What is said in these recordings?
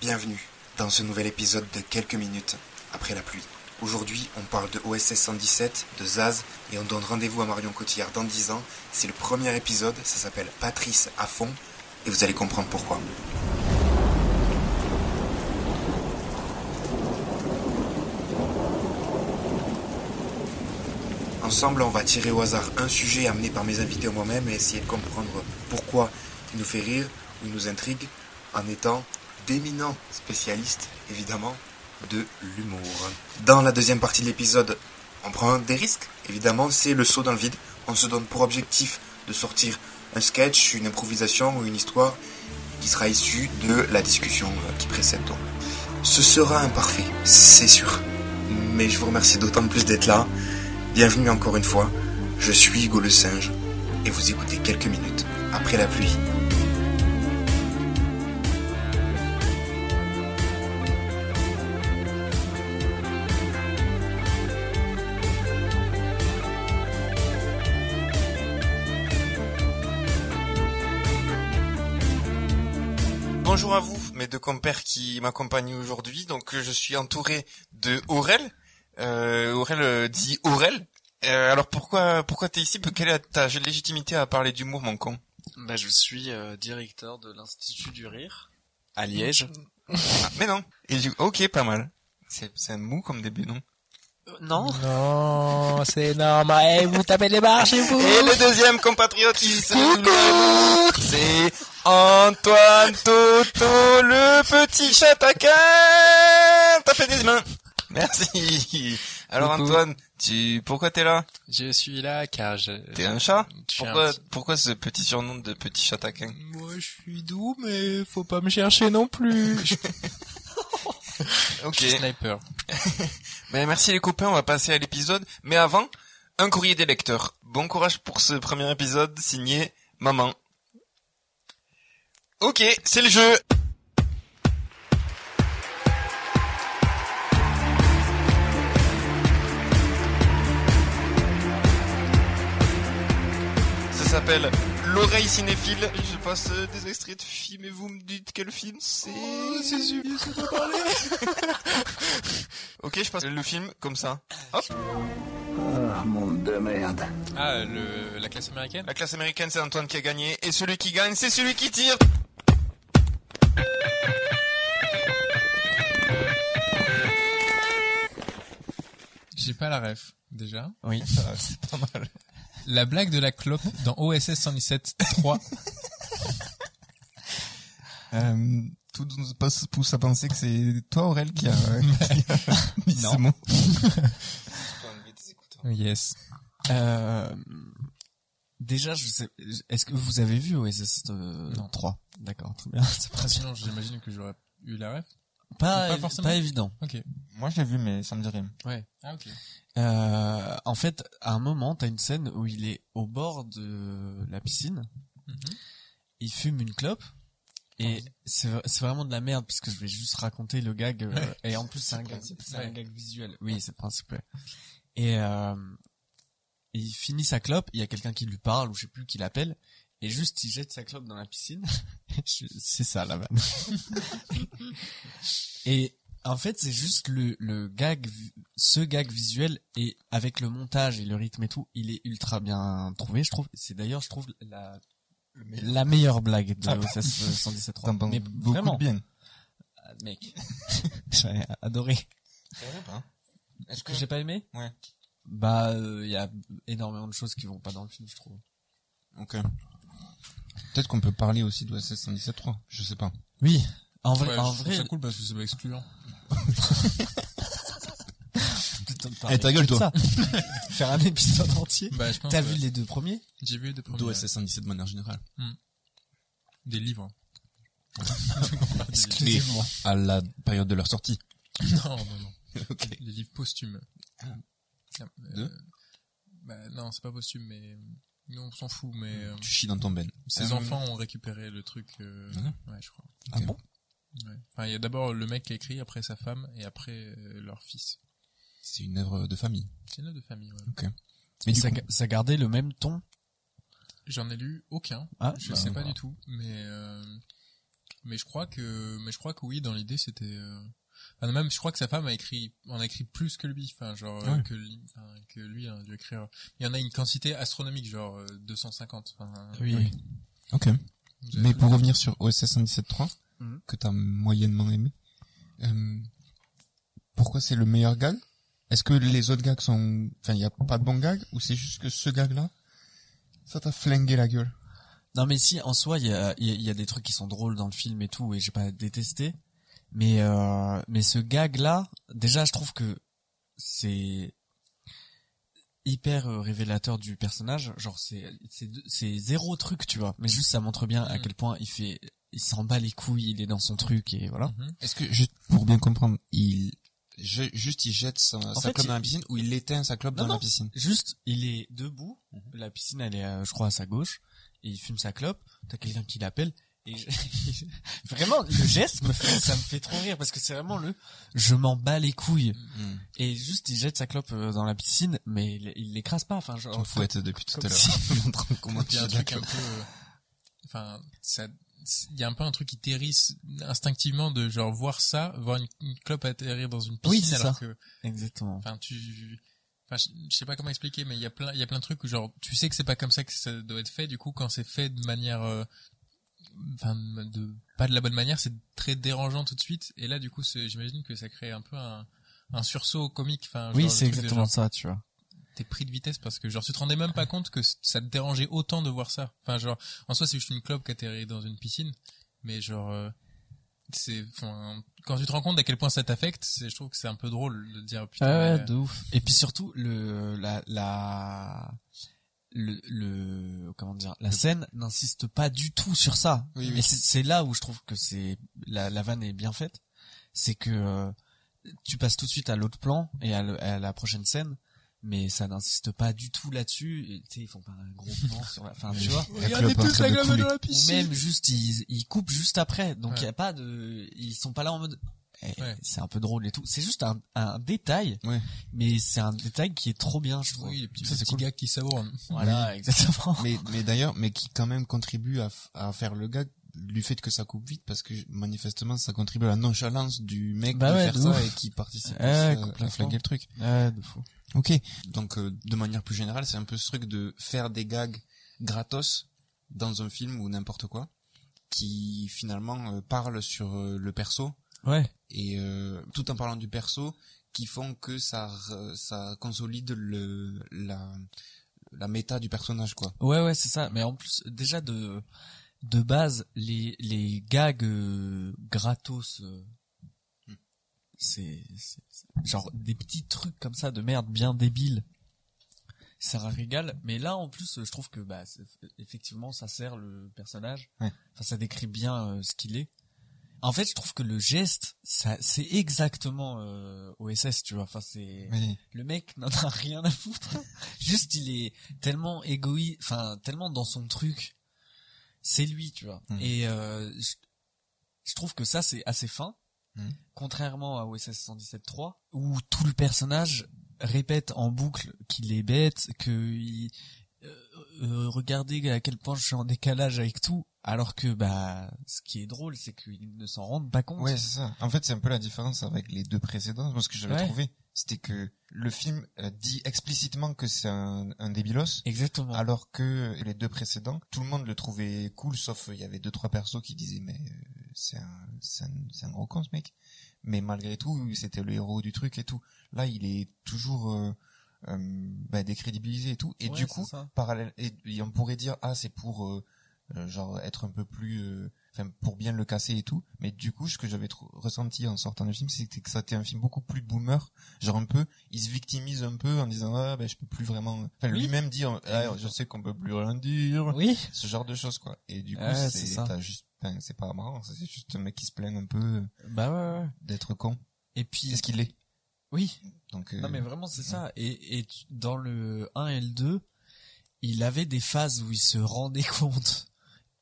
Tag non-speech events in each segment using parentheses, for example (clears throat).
Bienvenue dans ce nouvel épisode de quelques minutes après la pluie. Aujourd'hui, on parle de OSS 117, de Zaz, et on donne rendez-vous à Marion Cotillard dans 10 ans. C'est le premier épisode, ça s'appelle Patrice à fond, et vous allez comprendre pourquoi. Ensemble, on va tirer au hasard un sujet amené par mes invités ou moi-même et essayer de comprendre pourquoi il nous fait rire ou nous intrigue en étant d'éminents spécialistes, évidemment, de l'humour. Dans la deuxième partie de l'épisode, on prend des risques, évidemment, c'est le saut dans le vide. On se donne pour objectif de sortir un sketch, une improvisation ou une histoire qui sera issue de la discussion qui précède. Ce sera imparfait, c'est sûr. Mais je vous remercie d'autant plus d'être là. Bienvenue encore une fois. Je suis Hugo le singe et vous écoutez quelques minutes après la pluie. Bonjour à vous, mes deux compères qui m'accompagnent aujourd'hui. Donc je suis entouré de Aurel. Euh, Aurel euh, dit Aurel. Euh, alors pourquoi pourquoi t'es ici? Quelle est ta légitimité à parler d'humour, mon con? Bah, je suis euh, directeur de l'Institut du Rire à Liège. (laughs) Ah, Mais non. Et du... Ok, pas mal. C'est c'est un mou comme début, non? Euh, non Non, c'est normal. Eh, vous tapez les barres chez vous. Et le deuxième compatriote qui c'est Antoine Toto, le petit chat taquin. Tapez des mains. (laughs) Merci. Alors Coucou. Antoine, tu pourquoi t'es là? Je suis là car je... T'es un chat? un Pourquoi pourquoi ce petit surnom de petit chat taquin? Moi, je suis doux, mais faut pas me chercher non plus. (laughs) Ok. je suis sniper. (laughs) Ben merci les copains, on va passer à l'épisode. Mais avant, un courrier des lecteurs. Bon courage pour ce premier épisode signé Maman. Ok, c'est le jeu. S'appelle L'oreille cinéphile. Je passe des extraits de films et vous me dites quel film c'est. super, parler. (laughs) ok, je passe le film comme ça. Hop. Ah, monde de merde. Ah, le, la classe américaine? La classe américaine, c'est Antoine qui a gagné. Et celui qui gagne, c'est celui qui tire. J'ai pas la ref, déjà. Oui, (laughs) c'est pas mal. La blague de la clope dans OSS 117 3. Euh, tout nous passe- pousse à penser que c'est toi, Aurel, qui a, (laughs) qui a mis ce mot. (laughs) Yes. Euh, déjà, je sais... Est-ce que vous avez vu OSS euh, Non. 3 D'accord, très bien. C'est sinon, j'imagine que j'aurais eu la ref. Pas, Pas évident. Ok. Moi, je l'ai vu, mais ça me dit rien. Ouais. Ah, ok. Euh, en fait, à un moment, t'as une scène où il est au bord de la piscine. Mhm. Il fume une clope. Et c'est c'est vraiment de la merde puisque je vais juste raconter le gag euh, Ouais. et en plus c'est un (laughs) gag principe, c'est ouais. un gag visuel. Oui, c'est le principe. ouais. Et euh, il finit sa clope, il y a quelqu'un qui lui parle ou je sais plus qui l'appelle et juste il jette sa clope dans la piscine. (laughs) C'est ça la (laughs) vanne. et en fait, c'est juste le le gag ce gag visuel et avec le montage et le rythme et tout, il est ultra bien trouvé, je trouve. C'est d'ailleurs je trouve la la meilleure blague de Ah bah. OSS 117 T'en penses Mais beaucoup vraiment, de bien. Ah, mec, (laughs) j'ai adoré. C'est vrai pas Est-ce Que j'ai pas aimé? Ouais. Bah, il y a énormément de choses qui vont pas dans le film, je trouve. Ok. Peut-être qu'on peut parler aussi de OSS 117.3, je sais pas. Oui, en vrai, Ouais, en je vrai. ça cool parce que c'est pas excluant. (laughs) Eh, ta gueule, toi. Ça. (laughs) Faire un épisode entier. Bah, je pense. T'as vu les deux premiers J'ai vu des premiers. D'OSS 117 de manière générale. Des livres. (laughs) Exclusivement. À la période de leur sortie. non, non, non. ok. Les livres posthumes. Ah. Euh, Deux Bah, non, c'est pas posthume, mais euh, nous on s'en fout, mais euh, Tu chies dans ton ben. ses Euh, enfants ont récupéré le truc. euh, Ah. Ouais, je crois. Ah bon Ouais. Enfin, il y a d'abord le mec qui a écrit, après sa femme et après euh, leur fils. C'est une œuvre de famille. C'est une œuvre de famille. Ouais. Ok. Mais ça, coup, ça gardait le même ton. J'en ai lu aucun. Ah, je bah, sais pas voilà. du tout, mais euh, mais je crois que mais je crois que oui, dans l'idée c'était. Euh... enfin, même je crois que sa femme a écrit en a écrit plus que lui, enfin genre euh, Ouais. que lui, enfin, que lui a dû écrire. Il y en a une quantité astronomique, genre euh, 250. Enfin, Oui. Ok. Mais pour revenir sur OSS 117.3, Mhm. que t'as moyennement aimé, euh, pourquoi c'est le meilleur gag? Est-ce que les autres gags sont... Enfin, il y a pas de bons gags Ou c'est juste que ce gag-là, ça t'a flingué la gueule? Non mais si en soi il y a, y a- y a des trucs qui sont drôles dans le film et tout et j'ai pas détesté mais euh, mais ce gag là déjà je trouve que c'est hyper euh, révélateur du personnage. Genre c'est c'est c'est zéro truc tu vois. Mais juste ça montre bien à Mhm. quel point il fait il s'en bat les couilles il est dans son truc et voilà. Mhm. Est-ce que, juste pour bien comprendre, il... je- juste il jette sa, sa fait, clope il- dans la piscine ou il éteint sa clope Non, dans non. la piscine? Juste il est debout. La piscine elle est euh, je crois à sa gauche. Et il fume sa clope. T'as quelqu'un qui l'appelle et je- (laughs) vraiment le geste me fait, ça me fait trop rire parce que c'est vraiment le je m'en bats les couilles Mhm. et juste il jette sa clope euh, dans la piscine mais il il l'écrase pas enfin genre fouettes depuis tout à l'heure. si- (laughs) comment Il y a un truc peu, euh, enfin, ça, il y a un peu un truc qui terrisse instinctivement de genre voir ça, voir une, une clope atterrir dans une piscine Oui, alors ça. que, exactement enfin, tu, enfin, je, je sais pas comment expliquer, mais il y a plein, il y a plein de trucs où genre, tu sais que c'est pas comme ça que ça doit être fait, du coup, quand c'est fait de manière, euh, enfin, de pas de la bonne manière, c'est très dérangeant tout de suite, et là, du coup, j'imagine que ça crée un peu un, un sursaut comique, enfin, oui c'est exactement genre, ça tu vois t'es pris de vitesse parce que genre tu te rendais même pas compte que ça te dérangeait autant de voir ça. Enfin genre en soi c'est juste une clope qui atterrit dans une piscine, mais genre euh, c'est enfin quand tu te rends compte à quel point ça t'affecte, je trouve que c'est un peu drôle de dire putain. ouais, mais- de ouf et puis surtout le la la le, le comment dire la scène n'insiste pas du tout sur ça Oui, oui. et c'est là où je trouve que c'est la la vanne est bien faite c'est que euh, tu passes tout de suite à l'autre plan et à, le- à la prochaine scène mais ça n'insiste pas du tout là-dessus et, tu sais ils font pas un gros plan (laughs) sur la fin tu vois La clope en train de couler. ou même juste ils, ils coupent juste après donc il Ouais. y a pas de ils sont pas là en mode Ouais. c'est un peu drôle et tout c'est juste un, un détail Ouais. mais c'est un détail qui est trop bien je trouve Oui, les petits, Ça, c'est petits cool. gars qui savourent. voilà (laughs) exactement mais mais d'ailleurs mais qui quand même contribue à, à faire le gag du fait que ça coupe vite parce que manifestement ça contribue à la nonchalance du mec Bah de ouais, faire de ça ouf. et qui participe Ouais, à, flinguer le truc ouais de fou ok donc euh, de manière plus générale c'est un peu ce truc de faire des gags gratos dans un film ou n'importe quoi qui finalement euh, parle sur euh, le perso ouais et euh, tout en parlant du perso qui font que ça ça consolide le la la méta du personnage quoi. Ouais ouais c'est ça. Mais en plus déjà de de base les les gags euh, gratos euh, c'est c'est- genre des petits trucs comme ça de merde bien débiles ça régale mais là en plus je trouve que bah effectivement ça sert le personnage. Ouais. enfin ça décrit bien euh, ce qu'il est en fait je trouve que le geste ça c'est exactement euh, OSS tu vois enfin c'est Oui. le mec (laughs) n'en a rien à foutre. Juste, il est tellement égoïste, enfin, tellement dans son truc. C'est lui, tu vois. Mhm. Et euh, je, je trouve que ça, c'est assez fin. Mhm. Contrairement à OSS 117.3, où tout le personnage répète en boucle qu'il est bête, que il, euh, euh, regardez à quel point je suis en décalage avec tout, alors que bah ce qui est drôle, c'est qu'ils ne s'en rendent pas compte. Ouais, c'est ça. En fait, c'est un peu la différence avec les deux précédents. Moi, ce que j'avais Ouais. trouvé, c'était que le film euh, dit explicitement que c'est un, un débilos, Exactement. alors que les deux précédents, tout le monde le trouvait cool, sauf il y avait deux trois persos qui disaient mais c'est un, c'est un, c'est un gros con ce mec. Mais malgré tout, c'était le héros du truc et tout. Là, il est toujours euh, euh, bah, décrédibilisé et tout. Et Ouais, du coup, parallèle, et, et on pourrait dire ah c'est pour euh, euh, genre être un peu plus euh, enfin pour bien le casser et tout mais du coup ce que j'avais ressenti en sortant du film c'était que ça était un film beaucoup plus boomer genre un peu il se victimise un peu en disant ah ben je peux plus vraiment enfin Oui. lui-même dit ah, je sais qu'on peut plus rien dire Oui. ce genre de choses quoi et du coup c'est t'as juste c'est pas marrant c'est juste un mec qui se plaint un peu Bah ouais, ouais. d'être con Et puis, qu'est-ce qu'il est oui. donc euh, Non mais vraiment c'est ça. Et, et dans le 1 et le 2, il avait des phases où il se rendait (laughs) compte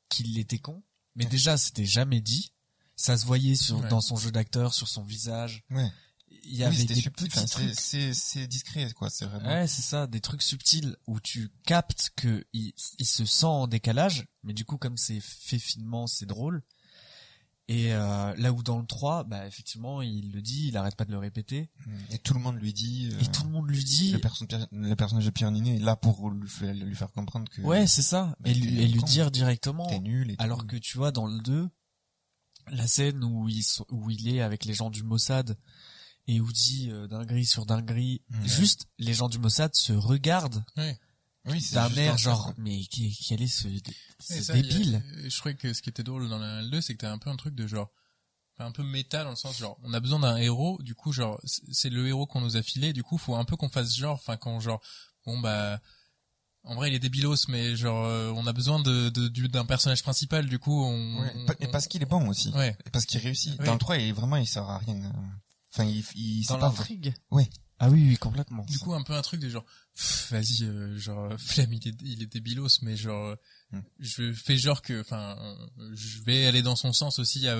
qu'il était con. Mais déjà c'était jamais dit. Ça se voyait sur, Ouais. dans son jeu d'acteur, sur son visage. ouais il y Oui, avait des subtil. petits c'est, c'est discret, quoi. C'est vraiment. Ouais, c'est ça, des trucs subtils où tu captes que il, il se sent en décalage, mais du coup comme c'est fait finement, c'est drôle. Et euh, là où dans le 3, bah effectivement, il le dit, il arrête pas de le répéter, Et tout le monde lui dit. euh, et tout le monde lui dit, le, perso- le personnage de Pierre Ninet est là pour lui faire, lui faire comprendre que ouais, c'est ça, bah, et lui, et lui con. dire directement. t'es nul. Et tout. Alors que tu vois dans le 2, la scène où il, où il est avec les gens du Mossad et où dit euh, dinguerie sur dinguerie, juste les gens du Mossad se regardent oui, c'est d'un air genre mais qui, quel est ce, Et ce ça, il y a- débile Je trouvais que ce qui était drôle dans la 2, c'est que t'as un peu un truc de genre, enfin, un peu méta dans le sens genre, on a besoin d'un héros, du coup genre, c'est le héros qu'on nous a filé, du coup faut un peu qu'on fasse genre, enfin quand genre, bon bah, en vrai il est débilos, mais genre, euh, on a besoin de de- du- d'un personnage principal, du coup on. Ouais, on- pa- et parce qu'il est bon aussi. Ouais. Et parce qu'il réussit. Oui. Dans le 3, il est vraiment, il sert à rien. euh. Enfin, il, il dans c'est pas l'intrigue Ouais. ah oui oui complètement Du coup un peu un truc de genre, vas-y, euh, genre (laughs) Flemme il est il est débilos, mais genre. Hmm. Je fais genre que, enfin, euh, je vais aller dans son sens aussi à,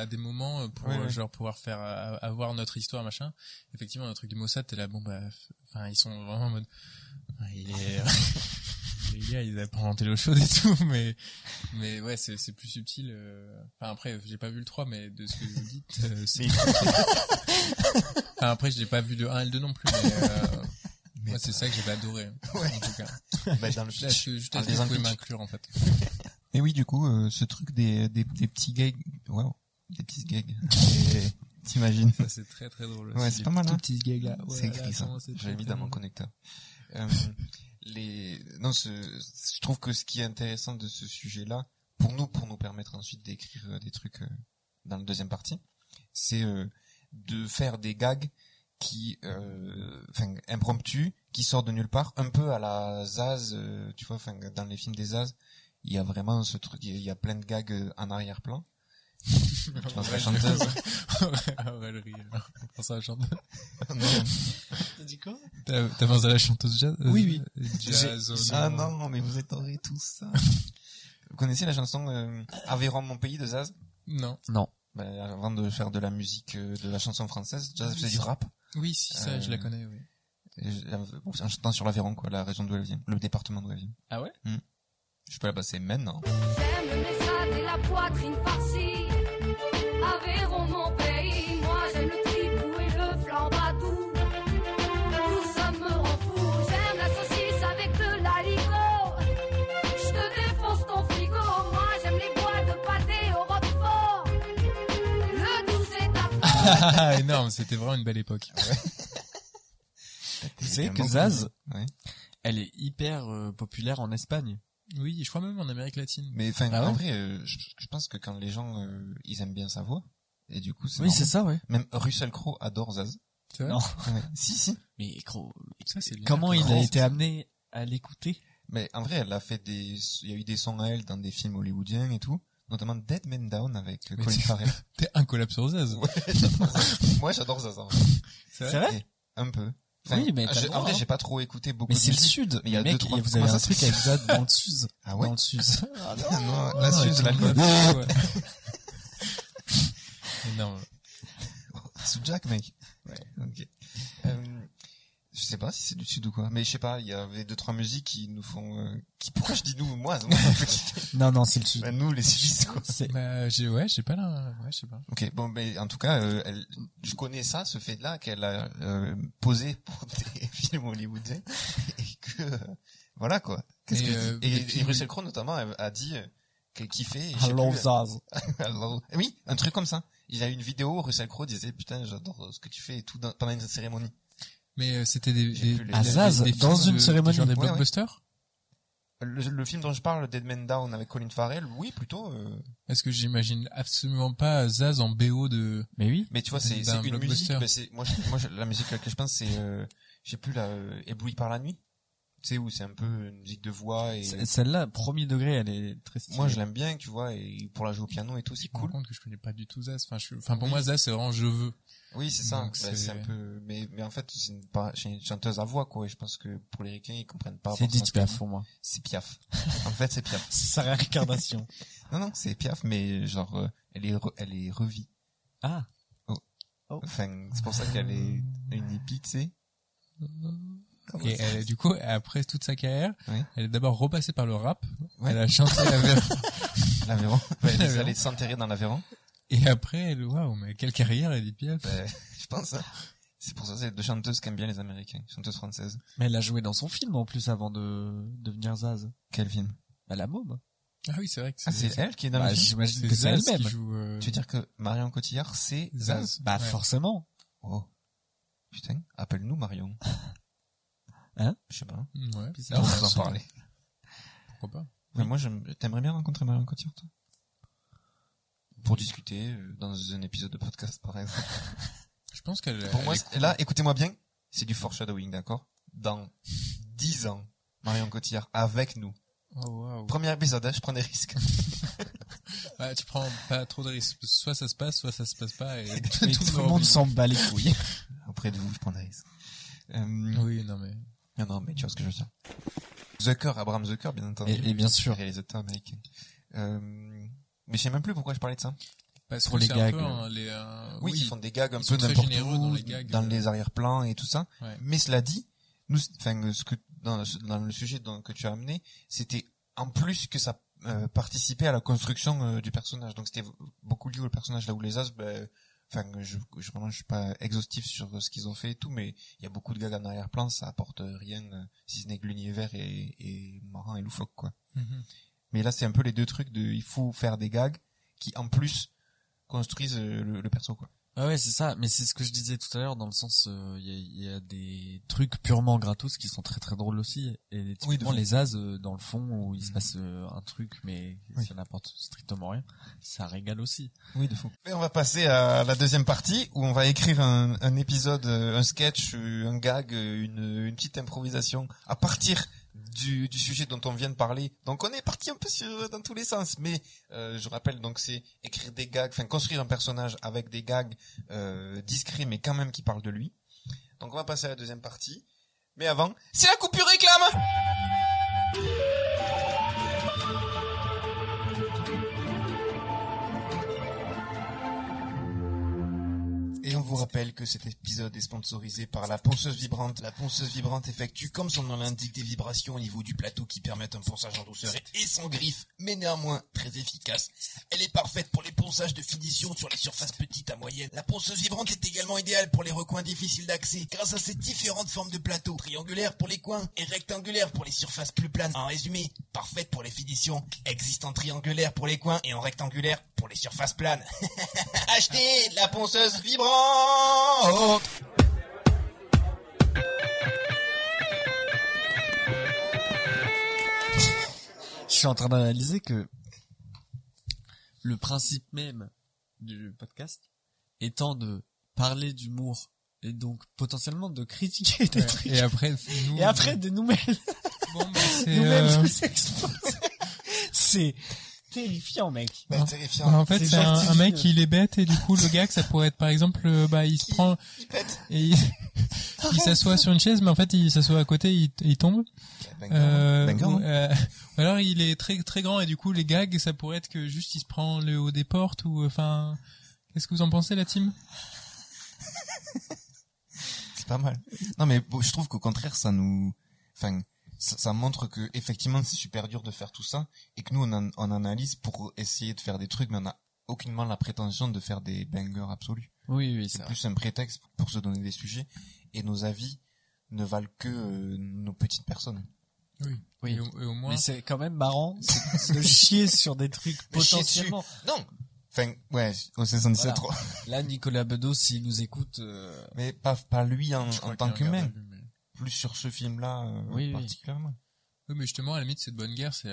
à des moments pour Ouais, ouais. euh, genre pouvoir faire euh, avoir notre histoire machin. Effectivement, le truc du Mossad, t'es là, bon bah, enfin, ils sont vraiment en mode, il est, (laughs) (laughs) les gars, ils inventé l'eau chaude et tout, mais, mais ouais, c'est c'est plus subtil. euh. Enfin après, j'ai pas vu le 3, mais de ce que vous dites, euh, c'est. enfin, après, je l'ai pas vu de 1 et le 2 non plus, mais. Euh, Mais moi, c'est ça que j'avais adoré, (laughs) Ouais. en tout cas. bah, dans le Là, je, pouvez m'inclure, en fait. (laughs) Et oui, du coup, euh, ce truc des, des, des petits gags, waouh, des petits gags. (laughs) T'imagines Ça, c'est très très drôle. Ouais, c'est pas mal, hein. petits gags là. C'est écrit ça. J'ai mis dans mon connecteur. Euh, les, non, ce, je trouve que ce qui est intéressant de ce sujet-là, pour nous, pour nous permettre ensuite d'écrire euh, des trucs dans la deuxième partie, c'est de faire des gags qui, euh, enfin, impromptus, qui sortent de nulle part, un peu à la Zaz, euh, tu vois, enfin, dans les films des Zaz, il y a vraiment ce truc, il y a plein de gags euh, en arrière-plan. Je pense à la chanteuse. Ouais, le rire. On pense à la chanteuse. (laughs) Non. T'as dit quoi? T'as t'as pensé à la chanteuse jazz Oui, oui. Jazz. Oh Ah non, mais vous êtes horribles tout ça. vous connaissez la chanson euh, Aveyron mon pays de Zaz? Non. Non. bah, Avant de faire de la musique, euh, de la chanson française, Zaz faisait du rap. Oui, si, ça, Euh, je la connais, oui. Euh, bon, c'est sur l'Aveyron, quoi, la région d'où elle vient, le département d'où elle vient. Ah ouais? Je peux la passer maintenant. J'aime le et la poitrine farcie. (laughs) (laughs) énorme, c'était vraiment une belle époque. (laughs) Vous savez que Zaz, Ouais. elle est hyper euh, populaire en Espagne. Oui, je crois même en Amérique latine. Mais enfin, Ah ouais en vrai, euh, je, je pense que quand les gens, euh, ils aiment bien sa voix, et du coup, c'est Oui, c'est ça, ouais. Même Russell Crowe adore Zaz. C'est vrai Non. Ouais. si, si. Mais c'est comment il a été amené à l'écouter? Mais en vrai, elle a fait des, il y a eu des sons à elle dans des films hollywoodiens et tout, notamment Dead Man Down avec Mais Colin c'est- Farrell. (laughs) T'es un collab sur Zaz. Ouais. Moi, j'adore Zaz. en vrai. C'est C'est vrai Un peu. Oui, mais j'ai- le droit, en vrai, hein. j'ai pas trop écouté beaucoup Mais c'est le sud. Mais il y a mec, deux, trois- vous avez un truc c'est- avec Zaz dans le sud. Ah ouais Dans le sud. (laughs) Ah non, la Suze, Ouais, l'alcool. ouais. Énorme. Sous Jack, mec. Ouais. Ok. Je sais pas si c'est du sud ou quoi, mais je sais pas. Il y avait deux trois musiques qui nous font. euh, qui pourquoi je dis nous moi, qui- (laughs) Non, non, c'est le sud. bah, nous les sudistes quoi. Bah, j'ai, ouais, j'ai pas là, ouais, je sais pas. Ok, bon, mais en tout cas, euh, elle, je connais ça, ce fait-là qu'elle a euh, posé pour des (laughs) films hollywoodiens et que euh, voilà quoi. Qu'est-ce Et, que je euh, et, Russell Crowe notamment a, dit euh, qu'elle kiffait. je sais Hello Zaz. Hello. Oui, un truc comme ça. Il y a eu une vidéo, Russell Crowe disait putain j'adore ce que tu fais et tout dans- pendant une cérémonie. Mais euh, c'était des, J'ai des, des- À Zaz, des dans une de- cérémonie. Genre des Ouais, ouais. blockbusters? Le, le film dont je parle, Dead Man Down avec Colin Farrell, oui plutôt. euh, Est-ce que j'imagine absolument pas Zaz en BO de... Mais oui. mais tu vois, c'est une musique. c'est moi, je- moi je- la musique à laquelle je pense, c'est euh, je sais plus la euh, Ébloui par la nuit. Tu sais où c'est un peu une musique de voix et Celle-là, premier degré, elle est très stylée. moi je l'aime bien, tu vois, et pour la jouer au piano et tout, c'est Je me rends cool. compte que je connais pas du tout Zaz. Enfin, je, enfin pour Oui. moi, Zaz, c'est vraiment je veux. Oui, c'est ça. C'est- un peu, mais mais en fait c'est une, une chanteuse à voix quoi. Et je pense que pour les ricains ils comprennent pas. C'est Edith Piaf pour moi. C'est Piaf. en fait c'est Piaf. C'est sa réincarnation. Non non c'est Piaf, mais genre euh, elle est re- elle est revie. Ah. Oh. Enfin, c'est pour ça qu'elle est une hippie, tu sais. Et elle, du coup, après toute sa carrière, Oui. elle est d'abord repassée par le rap. Ouais. Elle a chanté (laughs) l'Aveyron. L'Aveyron. Elle est allée s'enterrer dans l'Aveyron. Et après, elle, waouh, mais quelle carrière, Edith Piaf. Ben, (laughs) je pense. hein. C'est pour ça, c'est deux chanteuses qu'aiment bien les Américains, chanteuses françaises. Mais elle a joué dans son film en plus avant de devenir Zaz. Quel film? Bah, la môme. Ah oui, c'est vrai que Ah, c'est elle qui est dans Bah, le film? j'imagine c'est que c'est qui elle-même. joue. euh, Tu veux dire que Marion Cotillard, c'est Zaz Zaz? Bah, Ouais. forcément. Oh. Putain, appelle-nous Marion. (laughs) Hein? Je sais pas. Ouais. On va vous en parler. Pourquoi pas Mais moi, j'aime- t'aimerais bien rencontrer Marion Cotillard, toi? Pour discuter euh, dans un épisode de podcast, par exemple. (laughs) Je pense qu'elle. Pour elle moi, là, écoutez-moi bien, c'est du foreshadowing, d'accord? Dans 10 ans, Marion Cotillard avec nous. Oh, waouh. Premier épisode, hein, je prends des risques. (laughs) Ouais, tu prends pas trop de risques. Soit ça se passe, soit ça se passe pas. Et, (laughs) Et tout, tout le monde s'en bat les couilles. Auprès de vous, je prends des risques. Euh, Oui, non mais. Non, non, mais tu vois ce que je veux dire. Zucker, Abraham Zucker, bien entendu. Et, et bien sûr. Réalisateur américain. Euh, mais je sais même plus pourquoi je parlais de ça. Parce Pour que les c'est un gags. peu un- les, euh, Oui, ils font des gags un peu n'importe où, dans les gags, dans euh. les arrière-plans et tout ça. Ouais. Mais cela dit, nous, enfin, ce que dans, dans le sujet dont- que tu as amené, c'était en plus que ça euh, participait à la construction euh, du personnage. Donc c'était beaucoup lié au personnage là où les As, ben, enfin, je, je vraiment je suis pas exhaustif sur ce qu'ils ont fait et tout, mais il y a beaucoup de gags en arrière-plan, ça apporte rien euh, si ce n'est que l'univers est, est marrant et loufoque quoi. Mhm. Mais là, c'est un peu les deux trucs de, il faut faire des gags qui, en plus, construisent euh, le, le perso, quoi. Ah ouais, c'est ça. Mais c'est ce que je disais tout à l'heure dans le sens, euh, il y, a, y a des trucs purement gratos qui sont très très drôles aussi. Et typiquement fond. les as euh, dans le fond où il se Mhm. passe euh, un truc mais Oui. ça n'apporte strictement rien, ça régale aussi. Oui, de fou. Et on va passer à la deuxième partie où on va écrire un, un épisode, un sketch, un gag, une, une petite improvisation à partir du, du sujet dont on vient de parler. Donc on est parti un peu sur, dans tous les sens, mais euh, je rappelle donc c'est écrire des gags, enfin construire un personnage avec des gags euh, discrets mais quand même qui parlent de lui. Donc on va passer à la deuxième partie. Mais avant, c'est la coupure réclame Et on vous rappelle que cet épisode est sponsorisé par la ponceuse vibrante. La ponceuse vibrante effectue, comme son nom l'indique, des vibrations au niveau du plateau qui permettent un ponçage en douceur et sans griffe, mais néanmoins très efficace. Elle est parfaite pour les ponçages de finition sur les surfaces petites à moyennes. La ponceuse vibrante est également idéale pour les recoins difficiles d'accès grâce à ses différentes formes de plateau. Triangulaire pour les coins et rectangulaire pour les surfaces plus planes. En résumé, parfaite pour les finitions, existe en triangulaire pour les coins et en rectangulaire pour les surfaces planes. (laughs) Achetez la ponceuse vibrante Je suis en train d'analyser que le principe même du podcast étant de parler d'humour et donc potentiellement de critiquer des Ouais. trucs Et après, nous, et après de bon, bah, (laughs) nous-mêmes euh, nous exposer. c'est terrifiant mec. Bah, bah, terrifiant. en fait, C'est un, un mec, il est bête et du coup, le gag, ça pourrait être par exemple, euh, bah, il se prend Il pète. et il, (laughs) il s'assoit sur une chaise, mais en fait, il s'assoit à côté, il, il tombe. Euh, Banger, ou, hein. euh, (laughs) ou alors il est très très grand et du coup les gags ça pourrait être que juste il se prend le haut des portes ou enfin qu'est-ce que vous en pensez la team? C'est pas mal. Non, mais bon, je trouve qu'au contraire, ça nous, enfin, ça, ça montre que effectivement, c'est super dur de faire tout ça et que nous, on, en- on analyse pour essayer de faire des trucs, mais on a aucunement la prétention de faire des bangers absolus. Oui oui, C'est c'est plus un prétexte pour se donner des sujets et nos avis ne valent que euh, nos petites personnes. Oui. Oui. Et, au, et au moins Mais c'est quand même marrant de chier sur des trucs potentiellement. Non. Enfin, ouais, au 77 Voilà. Là, Nicolas Bedos, s'il nous écoute, euh, Mais pas, pas lui en, en tant qu'humain. Plus sur ce film-là, euh, Oui, oui. particulièrement. Oui, mais justement, à la limite, c'est de bonne guerre, c'est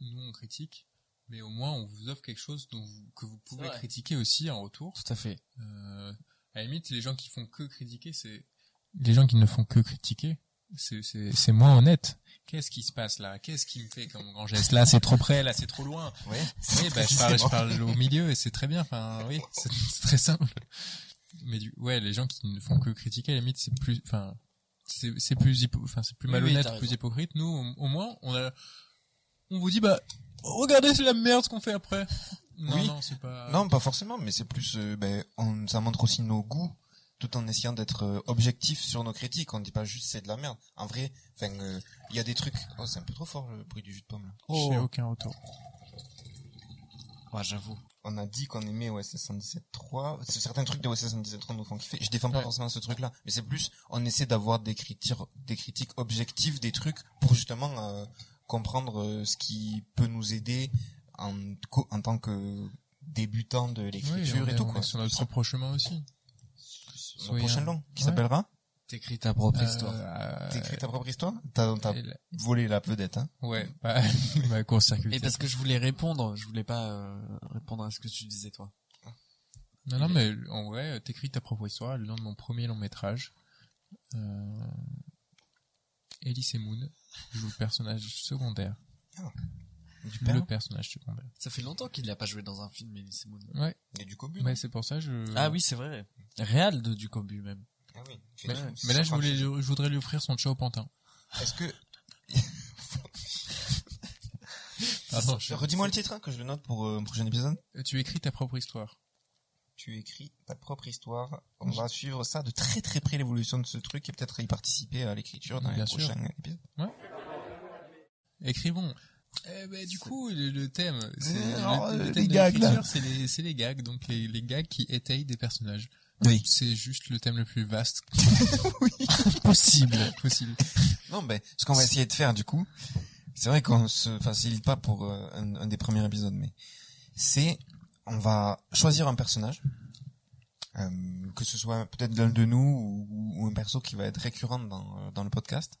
nous on critique, mais au moins on vous offre quelque chose dont vous- que vous pouvez critiquer aussi en retour. tout à fait. Euh, à la limite, les gens qui font que critiquer, c'est les gens qui ne font que critiquer, c'est c'est c'est moins honnête. Qu'est-ce qui se passe là? Qu'est-ce qui me fait comme grand geste? Là, c'est trop près, là, c'est trop loin. Ouais. Oui, bah, je parle, je parle (laughs) au milieu et c'est très bien. Enfin, oui, c'est c'est très simple. Mais du, ouais, les gens qui ne font que critiquer, à la limite, c'est plus, enfin, c'est c'est plus, hypo- enfin, c'est plus Oui, oui, malhonnête, t'as plus hypocrite. Nous, au, au moins, on a, on vous dit, bah, regardez, c'est la merde ce qu'on fait après. (laughs) Non, Oui. non, c'est pas. Non, pas forcément, mais c'est plus, euh, ben, on, ça montre aussi nos goûts, tout en essayant d'être euh, objectif sur nos critiques. On dit pas juste c'est de la merde. En vrai, enfin, euh, il y a des trucs. Oh, c'est un peu trop fort le bruit du jus de pomme. Là. J'ai aucun retour. Ouais, j'avoue. On a dit qu'on aimait OSS 117.3. C'est certains trucs de OSS 117.3 nous font kiffer. Je défends pas Ouais. forcément ce truc-là, mais c'est plus, on essaie d'avoir des critiques, des critiques objectives des trucs pour justement euh, comprendre euh, ce qui peut nous aider en, en tant que débutant de l'écriture et tout quoi. sur notre propre chemin aussi. Le Soyez prochain long qui s'appellera T'écris ta propre histoire. Euh, T'écris ta propre histoire? T'as la- volé la vedette, hein? Ouais, bah, (laughs) bah court-circuit. Et parce que je voulais répondre, je voulais pas euh, répondre à ce que tu disais toi. Non, non, mais en vrai, t'écris ta propre histoire, le nom de mon premier long métrage. Euh... Elise et Moon joue le personnage secondaire. Du Le père? personnage secondaire. Ça fait longtemps qu'il n'a pas joué dans un film, Elise Moon. Ouais, Et du cobu ouais c'est pour ça je... Ah oui, c'est vrai. Réal de Ducobu même. Ah oui. Mais, Ouais. mais là, je voulais, voudrais lui offrir son chat au pantin. Est-ce que... (laughs) Pardon, je- Redis-moi le titre, hein, que je le note pour euh, un prochain épisode. Tu écris ta propre histoire. Tu écris ta propre histoire. On va suivre ça de très très près l'évolution de ce truc et peut-être y participer à l'écriture dans les sûr. prochains épisodes. Écrivons. Eh ben, du coup, le, le thème, c'est, Euh, le- alors, le, euh, thème les de gags, les, c'est les gags, donc les, les gags qui étayent des personnages. Oui. C'est juste le thème le plus vaste (laughs) Possible. possible. Non, ben, ce qu'on va essayer de faire du coup, c'est vrai qu'on se facilite pas pour euh, un, un des premiers épisodes, mais c'est, on va choisir un personnage, euh, que ce soit peut-être l'un de nous ou, ou un perso qui va être récurrent dans, euh, dans le podcast,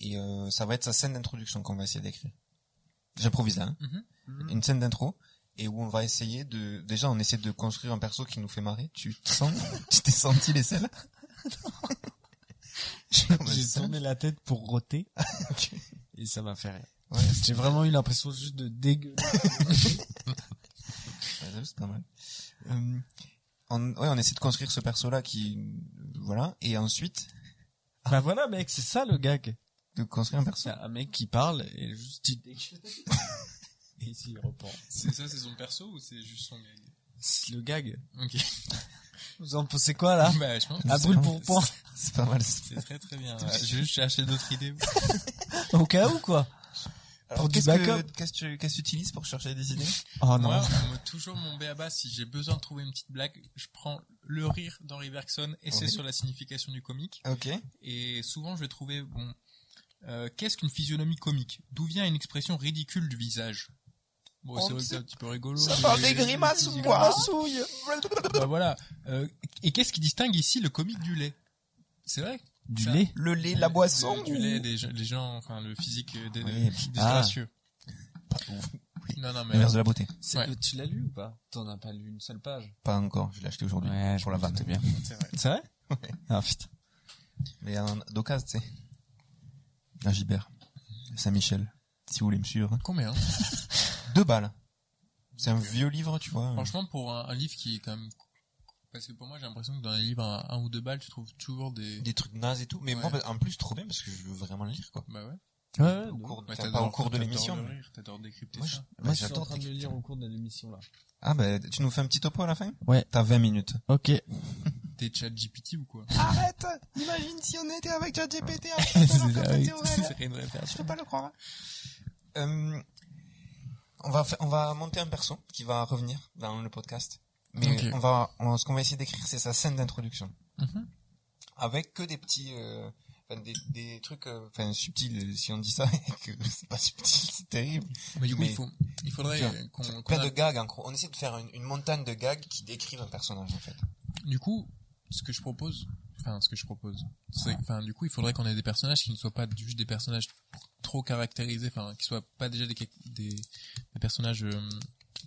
et euh, ça va être sa scène d'introduction qu'on va essayer d'écrire. J'improvise là, hein. Mhm. une scène d'intro. Et où on va essayer de, déjà on essaie de construire un perso qui nous fait marrer. Tu te sens, (laughs) tu t'es senti les selles? (laughs) J'ai tourné la tête pour roter (laughs) et ça m'a fait rire. Ouais, J'ai vraiment eu l'impression juste de dégueuler. Ouais, c'est pas mal. Euh, on, ouais, on essaie de construire ce perso-là qui, voilà, et ensuite bah voilà mec, c'est ça le gag. de construire un perso. Un mec qui parle et juste il dégueule. (laughs) et s'il reprend. C'est ça, c'est son perso ou c'est juste son gag? C'est le gag. Ok. (laughs) Vous en pensez quoi là? Bah, je pense À brûle pour point. (laughs) C'est pas mal. C'est très très bien. Ouais, je vais juste chercher d'autres idées. Au cas où quoi Alors, Pour du qu'est-ce backup. que, qu'est-ce que tu, qu'est-ce que tu utilises pour chercher des idées? Oh Moi, on me- toujours mon béaba, si j'ai besoin de trouver une petite blague, je prends le rire d'Henri Bergson et c'est Oui. sur la signification du comique. Ok. Et souvent, je vais trouver, bon, euh, qu'est-ce qu'une physionomie comique? D'où vient une expression ridicule du visage? Bon, c'est vrai que c'est un petit peu rigolo. Ça parle des grimaces ou des quoi. Bah voilà. Euh, et qu'est-ce qui distingue ici le comique du lait? C'est vrai Du Enfin, lait? Le lait, la boisson Du, du ou- lait, des, gens- les gens, enfin, le physique euh, des, Oui, des ah. disgracieux. Non, non, mais... L'inverse de la beauté. C'est- Ouais. Tu l'as lu ou pas? T'en as pas lu une seule page? Pas encore, je l'ai acheté aujourd'hui. pour la vanne. bien. C'est vrai. C'est vrai? Ah putain. Mais en d'occasion, tu sais. À Gibert. Saint-Michel. Si vous voulez me suivre. Combien? Deux balles. C'est un vieux livre, tu vois. Franchement, pour un, un livre qui est quand même... Parce que pour moi, j'ai l'impression que dans les livres à un ou deux balles, tu trouves toujours des... Des trucs nazes et tout. Mais Ouais. moi, en plus, trop bien parce que je veux vraiment le lire, quoi. Bah ouais. Ouais, Au cours, t'adores- pas au cours de l'émission. T'adores décrypter Moi, ça. bah, Moi, je suis en train de le lire au cours de l'émission là. Ah, bah, tu nous fais un petit topo à la fin? Ouais. T'as 20 minutes. Ok. T'es chat GPT ou quoi? Arrête! Imagine si on était avec (laughs) C'est une référence. Je peux pas le croire. Euh, on va on va monter un perso qui va revenir dans le podcast. Mais on va, on- ce qu'on va essayer d'écrire, c'est sa scène d'introduction. Mhm. Avec que des petits, euh, des, des trucs, euh, enfin, subtils, si on dit ça, (laughs) et que c'est pas subtil, c'est terrible. Mais du coup, Mais- il faut, il faudrait qu'on, qu'on Plein a- de gags, en gros. On essaie de faire une, une montagne de gags qui décrivent un personnage, en fait. du coup, ce que je propose, enfin, ce que je propose, enfin, du coup, il faudrait qu'on ait des personnages qui ne soient pas juste des personnages trop caractérisés, enfin, qui soient pas déjà des, des, des personnages euh,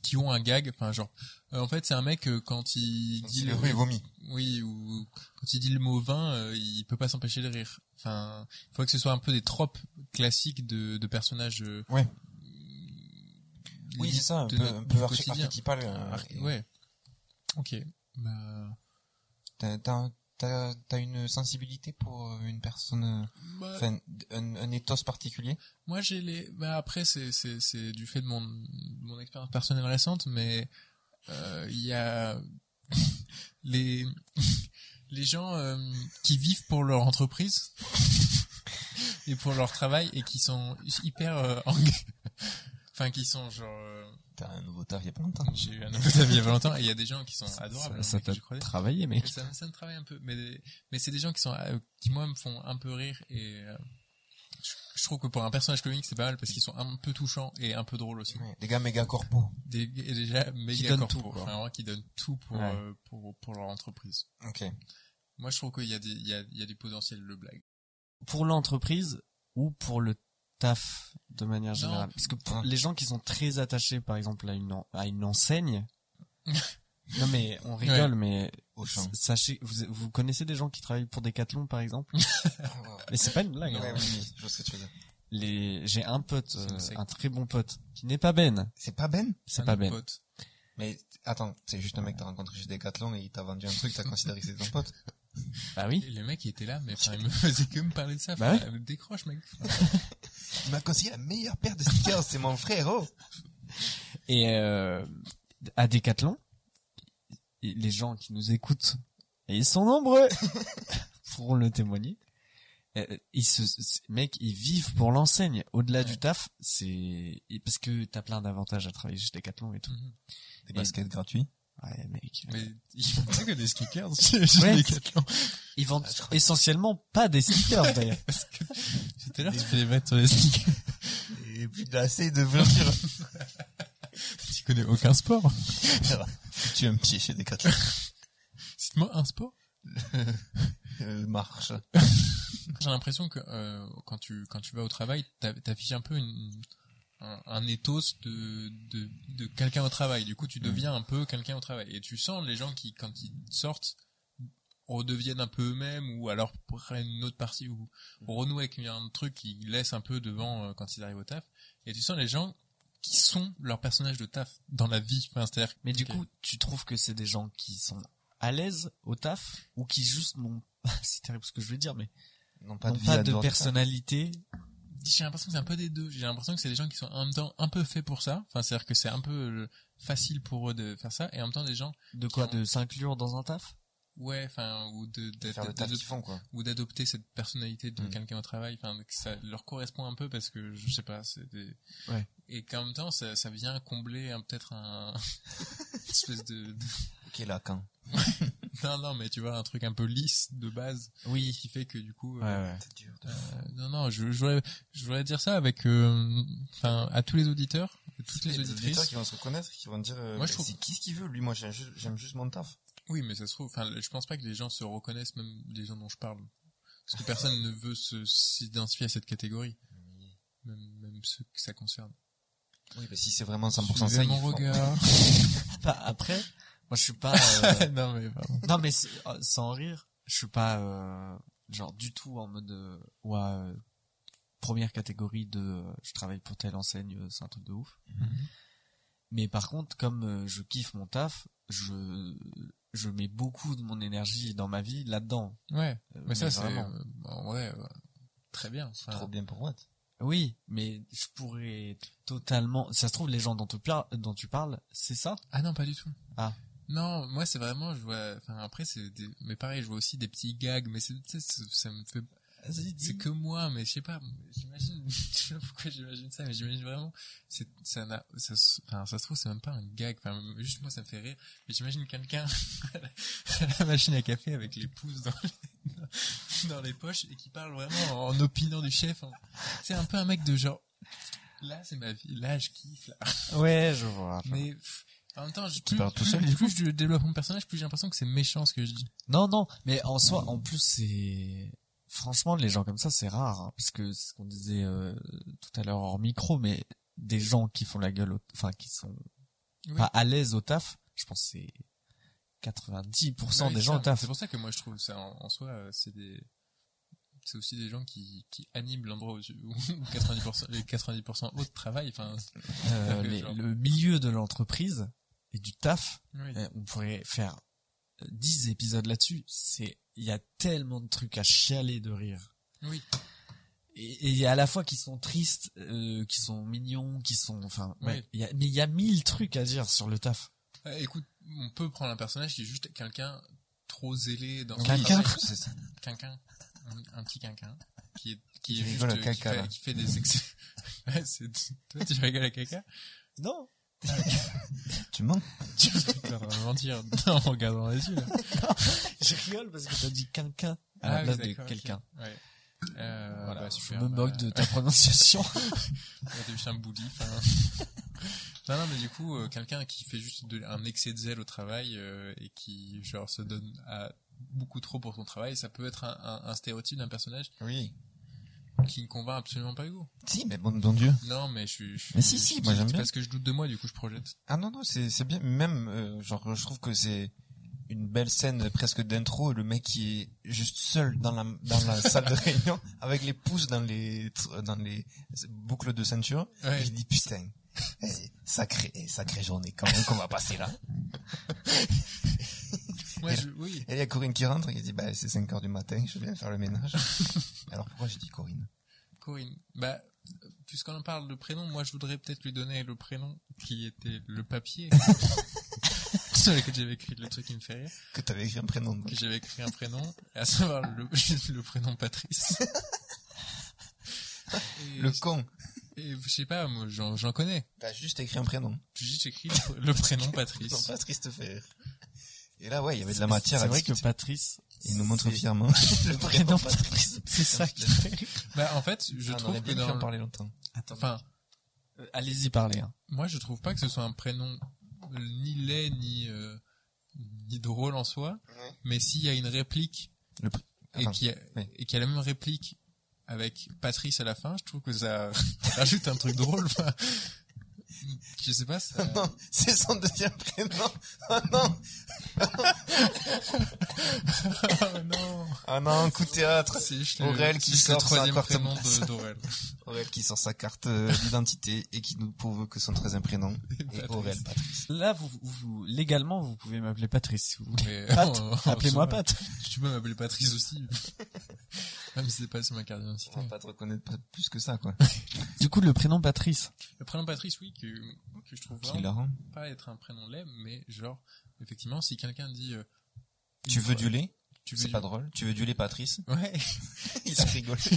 qui ont un gag, enfin, genre, euh, en fait, c'est un mec, euh, quand il dit le, le rue vomit. oui, ou quand il dit le mot vin, euh, il peut pas s'empêcher de rire. Enfin, il faut que ce soit un peu des tropes classiques de, de personnages. euh, Ouais. Oui, c'est ça, un peu, un peu archétypal. euh, ouais. Ok. Bah, T'as, t'as, t'as une sensibilité pour euh, une personne, euh, Bah, enfin un, un ethos particulier? Moi, j'ai les. Bah après, c'est c'est c'est du fait de mon de mon expérience personnelle récente, mais euh, il y a (laughs) les (laughs) les gens euh, qui vivent pour leur entreprise (laughs) et pour leur travail et qui sont hyper euh. Enfin, qui sont genre. T'as un nouveau taf il y a pas longtemps. J'ai eu un nouveau avis il y a pas longtemps et il y a des gens qui sont Ça- adorables. Ça t'a travaillé, mec. Ça, ça me travaille un peu, mais mais c'est des gens qui sont euh, qui moi me font un peu rire et euh, je, je trouve que pour un personnage comique c'est pas mal parce qu'ils sont un peu touchants et un peu drôles aussi. Ouais, Des gars méga corpo. Des et déjà méga donnent corpo, tout, quoi. enfin, vraiment qui donnent tout pour Ouais. euh, pour pour leur entreprise. Ok. Moi je trouve qu'il y a des il y a il y a du potentiel de blague. Pour l'entreprise ou pour le taf de manière Non. générale Parce que pour les gens qui sont très attachés, par exemple, à une, en- à une enseigne... (laughs) non mais on rigole, mais Au champ. sachez, vous, vous connaissez des gens qui travaillent pour Decathlon, par exemple (laughs) Mais c'est pas une blague. Ouais, hein. oui, oui, je vois ce que tu veux dire. Les, j'ai un pote, euh, un très bon pote, qui n'est pas Ben. C'est pas Ben? C'est pas Ben. pote. Mais attends, c'est juste un mec que t'as rencontré chez Decathlon et il t'a vendu un truc, t'as considéré que c'était ton pote? Bah oui. Et le mec il était là mais enfin, il me (laughs) faisait que me parler de ça. Bah Enfin, décroche mec. (laughs) Il m'a conseillé la meilleure paire de stickers, c'est mon frère, oh Et euh, à Decathlon, et les gens qui nous écoutent, et ils sont nombreux, (laughs) pourront le témoigner. euh, Ils se, ces mecs, ils vivent pour l'enseigne. Au-delà du taf, c'est et parce que t'as plein d'avantages à travailler chez Decathlon et tout. Mhm. Des baskets gratuits. Ouais, mec. Mais il faut pas que des sneakers (laughs) Ouais. Ils vendent essentiellement pas des stickers (laughs) d'ailleurs. Tout à l'heure tu fais les mettre sur les sneakers. Et puis de assez de verdure. tu connais aucun sport. tu as un pied chez Decathlon. Cite-moi un sport. (laughs) Euh, marche. J'ai l'impression que euh, quand tu quand tu vas au travail, t'a- t'affiches un peu une, un, un ethos de de, de quelqu'un au travail. Du coup, tu deviens un peu quelqu'un au travail. Et tu sens les gens qui quand ils sortent redeviennent un peu eux-mêmes ou alors prennent une autre partie ou, ou renouent avec un truc qu'ils laissent un peu devant euh, quand ils arrivent au taf. Et tu sens les gens qui sont leur personnage de taf dans la vie. Enfin, c'est-à-dire Mais du que- coup, tu trouves que c'est des gens qui sont à l'aise au taf ou qui juste n'ont (laughs) c'est terrible ce que je veux dire mais Non, pas n'ont de pas de personnalité J'ai l'impression que c'est un peu des deux. J'ai l'impression que c'est des gens qui sont en même temps un peu faits pour ça. Enfin, c'est-à-dire que c'est un peu euh, facile pour eux de faire ça, et en même temps des gens, de quoi ont- de s'inclure dans un taf? Ouais, enfin, ou de, De faire le taf d'adop- qu'ils font, quoi. ou d'adopter cette personnalité de Mm. quelqu'un au travail. Enfin, que ça leur correspond un peu parce que je sais pas, c'est des... Ouais. Et qu'en même temps, ça, ça vient combler un- peut-être un (laughs) une espèce de, de- Ok, Lacan. (laughs) non, non, mais tu vois, un truc un peu lisse de base oui qui fait que du coup, euh, ouais, dur. Euh, non, non, je, je voudrais, je voudrais dire ça avec, euh, enfin, à tous les auditeurs, toutes les Les auditeurs auditrices. qui vont se reconnaître, qui vont dire, euh, Moi, je trouve- c'est qui ce qu'il veut, lui, moi, j'aime juste, mon taf. Oui, mais ça se trouve, enfin, je pense pas que les gens se reconnaissent, même les gens dont je parle. Parce que personne ne veut se, s'identifier à cette catégorie. Même, même ceux que ça concerne. Oui, bah, si c'est vraiment 100% Suivez ça, mon regard. (laughs) Bah, après moi je suis pas (laughs) euh, non, mais pardon. non mais euh, sans rire je suis pas euh, genre du tout en mode euh, ouais euh, première catégorie de euh, je travaille pour telle enseigne euh, c'est un truc de ouf mais par contre comme euh, je kiffe mon taf je je mets beaucoup de mon énergie dans ma vie là-dedans Ouais. Euh, Mais ça, c'est, euh, vrai, euh, très bien. Enfin, Trop bien pour Watt. Oui, mais je pourrais totalement. Ça se trouve, les gens dont tu, par- dont tu parles, c'est ça? Ah non, pas du tout. Ah. Non, moi c'est vraiment, je vois, enfin après c'est des, mais pareil, je vois aussi des petits gags, mais c'est, ça me fait, c'est que moi, mais je sais pas, j'imagine, (laughs) je sais pas pourquoi j'imagine ça, mais j'imagine vraiment, c'est, ça n'a, ça, se- enfin ça se trouve c'est même pas un gag, enfin juste moi ça me fait rire, mais j'imagine quelqu'un (laughs) à la machine à café avec les pouces dans les, (laughs) dans les poches et qui parle vraiment en opinant du chef. en- C'est un peu un mec de genre, là c'est ma vie, là je kiffe, là. Ouais, je vois. Mais pff, en même temps, je- plus, tout plus- seul, plus je développe mon personnage, plus j'ai l'impression que c'est méchant ce que je dis. Non, non, mais en soi, en plus, c'est franchement les gens comme ça, c'est rare, hein, parce que c'est ce qu'on disait euh, tout à l'heure hors micro, mais des gens qui font la gueule, au- enfin qui sont Oui. pas à l'aise au taf, je pense que c'est 90% Ouais, des gens au taf. C'est pour ça que moi je trouve ça en, en soi, euh, c'est des, c'est aussi des gens qui, qui animent l'endroit où, où 90%, les 90% autres travaillent. Enfin, Euh, (laughs) que les- genre- le milieu de l'entreprise et du taf, oui. euh, on pourrait faire 10 épisodes là-dessus. C'est, il y a tellement de trucs à chialer de rire. Oui. Et et il y a à la fois qui sont tristes, euh, qui sont mignons, qui sont, enfin. Ouais. y a, mais il y a mille trucs à dire sur le taf. Euh, écoute, on peut prendre un personnage qui est juste quelqu'un trop zélé dans Quelqu'un. C'est ça. Quelqu'un. Un, petit quelqu'un. Qui est, qui est juste, euh, qui caca, fait, qui fait des excès. (laughs) ouais, c'est, toi, tu rigoles à caca? Non. (laughs) Tu mens Tu train de mentir (laughs) en regardant les yeux. (laughs) Je rigole parce que t'as dit quelqu'un à Ah la oui, place de quelqu'un. Ouais. Euh, Voilà, bah, je me bah, moque de ta prononciation. T'es juste un bouli, non, non, mais du coup, euh, quelqu'un qui fait juste de- un excès de zèle au travail euh, et qui, genre, se donne à beaucoup trop pour son travail, ça peut être un, un, un stéréotype d'un personnage Oui. Qui ne convainc absolument pas Hugo. Si, mais bon, bon Dieu. Non, mais je suis... je Mais si, si, moi, j'aime bien. Parce que je doute de moi, du coup, je projette. Ah non, non, c'est c'est bien. Même, euh, genre, je trouve que c'est une belle scène presque d'intro. Le mec qui est juste seul dans la dans la salle de réunion (laughs) avec les pouces dans les dans les boucles de ceinture. Ouais. Et je dis putain, eh, sacré eh, sacrée journée quand même qu'on va passer là? (laughs) Ouais, Et je, oui. Et il y a Corinne qui rentre et qui dit bah c'est 5 heures du matin, je viens faire le ménage. (laughs) Alors pourquoi j'ai dit Corinne? Corinne. Bah, puisqu'on en parle de prénom, moi, je voudrais peut-être lui donner le prénom qui était le papier (laughs) sur lequel j'avais écrit le truc qui me fait rire. Que t'avais écrit un prénom. donc. que j'avais écrit un prénom, à savoir le, (laughs) le prénom Patrice. Et, Le con. et je sais pas, moi j'en j'en connais. T'as juste écrit un prénom. J'ai juste écrit le, le prénom Non, Patrice. Patrice te fait rire. Et là ouais, il y avait de la matière C'est vrai que. Patrice, Il nous montre fièrement (laughs) le (laughs) prénom Patrice, c'est ça qui. (laughs) Bah en fait, je Ah, on trouve aurait que dans, parler longtemps. enfin, Euh, Allez-y parler. Hein. moi je trouve pas que ce soit un prénom ni laid ni euh, ni drôle en soi, Ouais. mais s'il y a une réplique Le pr- et Attends, qui a, la même réplique avec Patrice à la fin, je trouve que ça rajoute un truc drôle. enfin. Je sais pas. Ça... (laughs) non, c'est son deuxième prénom. (laughs) Oh non, (laughs) oh non. ah non, coup de théâtre. Aurel qui sort sa carte d'Aurel. Aurel qui sort sa carte d'identité et qui nous prouve que son troisième prénom est Patrice. Aurel Patrice. Là, vous, vous, légalement, vous pouvez m'appeler Patrice si vous voulez. Mais, Pat, oh, oh, appelez-moi. Pat. Tu peux m'appeler Patrice aussi. Même si c'est pas sur ma carte d'identité. On va pas te reconnaître pas plus que ça, quoi. Du coup, le prénom Patrice. Le prénom Patrice, oui, que, que je trouve vraiment pas être un prénom laid, mais genre, effectivement, si quelqu'un dit... euh, Tu veux du lait Tu veux C'est du- pas drôle. Tu veux du lait Patrice (laughs) Ouais. (laughs) Il se rigole. (laughs)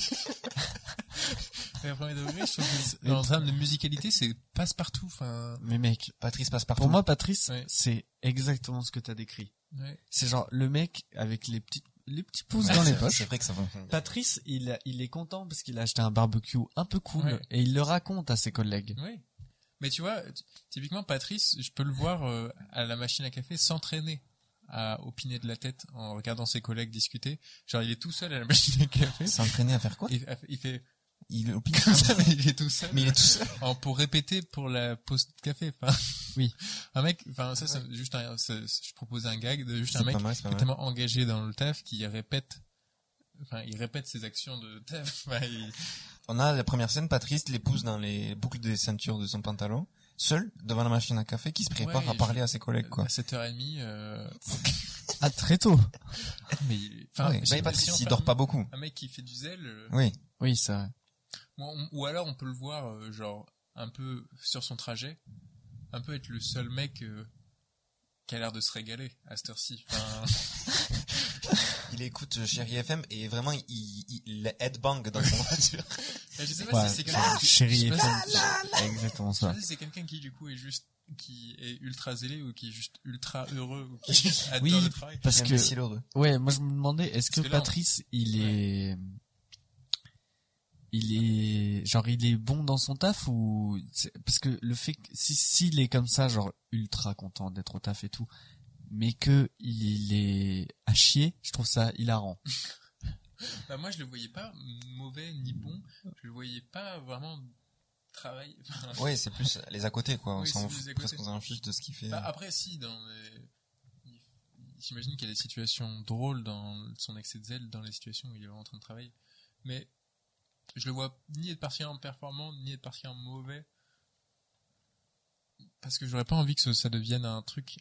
Et à premier degré, je trouve que c'est- en termes de musicalité, c'est passe-partout. Enfin, Mais mec, Patrice passe partout. pour moi, Patrice, Ouais. c'est exactement ce que t'as décrit. ouais. C'est genre le mec avec les petits, les petits pouces Ouais, dans les poches. C'est vrai que ça fonctionne. Patrice, il, a- il est content parce qu'il a acheté un barbecue un peu cool Ouais. et il le raconte à ses collègues. Oui. Mais tu vois, typiquement Patrice, je peux le voir euh, à la machine à café s'entraîner à opiner de la tête en regardant ses collègues discuter. Genre il est tout seul à la (laughs) machine à café. S'entraîner à faire quoi? Il, il fait Il opine. (laughs) comme ça, mais il est tout seul. Mais il est tout seul. En- pour répéter pour la pause de café. Enfin, Oui. Un mec, enfin ça, c'est juste un, je proposais un gag de juste un mec mal, qui est tellement engagé dans le taf qui répète, enfin il répète ses actions de. (laughs) Enfin, il- On a la première scène, Patrice les pousse dans les boucles des ceintures de son pantalon, seul, devant la machine à café, qui se prépare Ouais, à je- parler à ses collègues, quoi. à 7h30, euh, Ah, très tôt. mais il- enfin, bah, Patrice, il dort pas beaucoup. Un mec qui fait du zèle, euh, Oui. Oui, c'est vrai. Ou, on- ou alors on peut le voir euh, genre un peu sur son trajet, un peu être le seul mec euh, qui a l'air de se régaler à cette heure-ci. Enfin, (laughs) Il écoute euh, Chéri FM et vraiment, il, il, il headbang dans son (laughs) voiture. je sais pas Ouais, si c'est quelqu'un qui- pas FM, exactement je sais ça. si c'est quelqu'un qui du coup est juste qui est ultra zélé ou qui est juste ultra heureux ou qui (laughs) adore Oui, le travail. Parce que, heureux. ouais, moi je me demandais, est-ce que Parce que là, on- Patrice, il est, il est, genre, il est bon dans son taf ou, parce que le fait que, si, s'il est comme ça, genre, ultra content d'être au taf et tout, mais que il est à chier, je trouve ça hilarant. (laughs) Bah, moi je le voyais pas mauvais ni bon, je le voyais pas vraiment travail. Enfin, (laughs) Ouais, c'est plus les à côté, quoi. On Oui, s'en presque on s'en fiche de ce qu'il fait. Bah, après, si, dans les... J'imagine qu'il y a des situations drôles dans son excès de zèle, dans les situations où il est vraiment en train de travailler. Mais je le vois ni être particulièrement performant, ni être particulièrement mauvais. Parce que j'aurais pas envie que ce- ça devienne un truc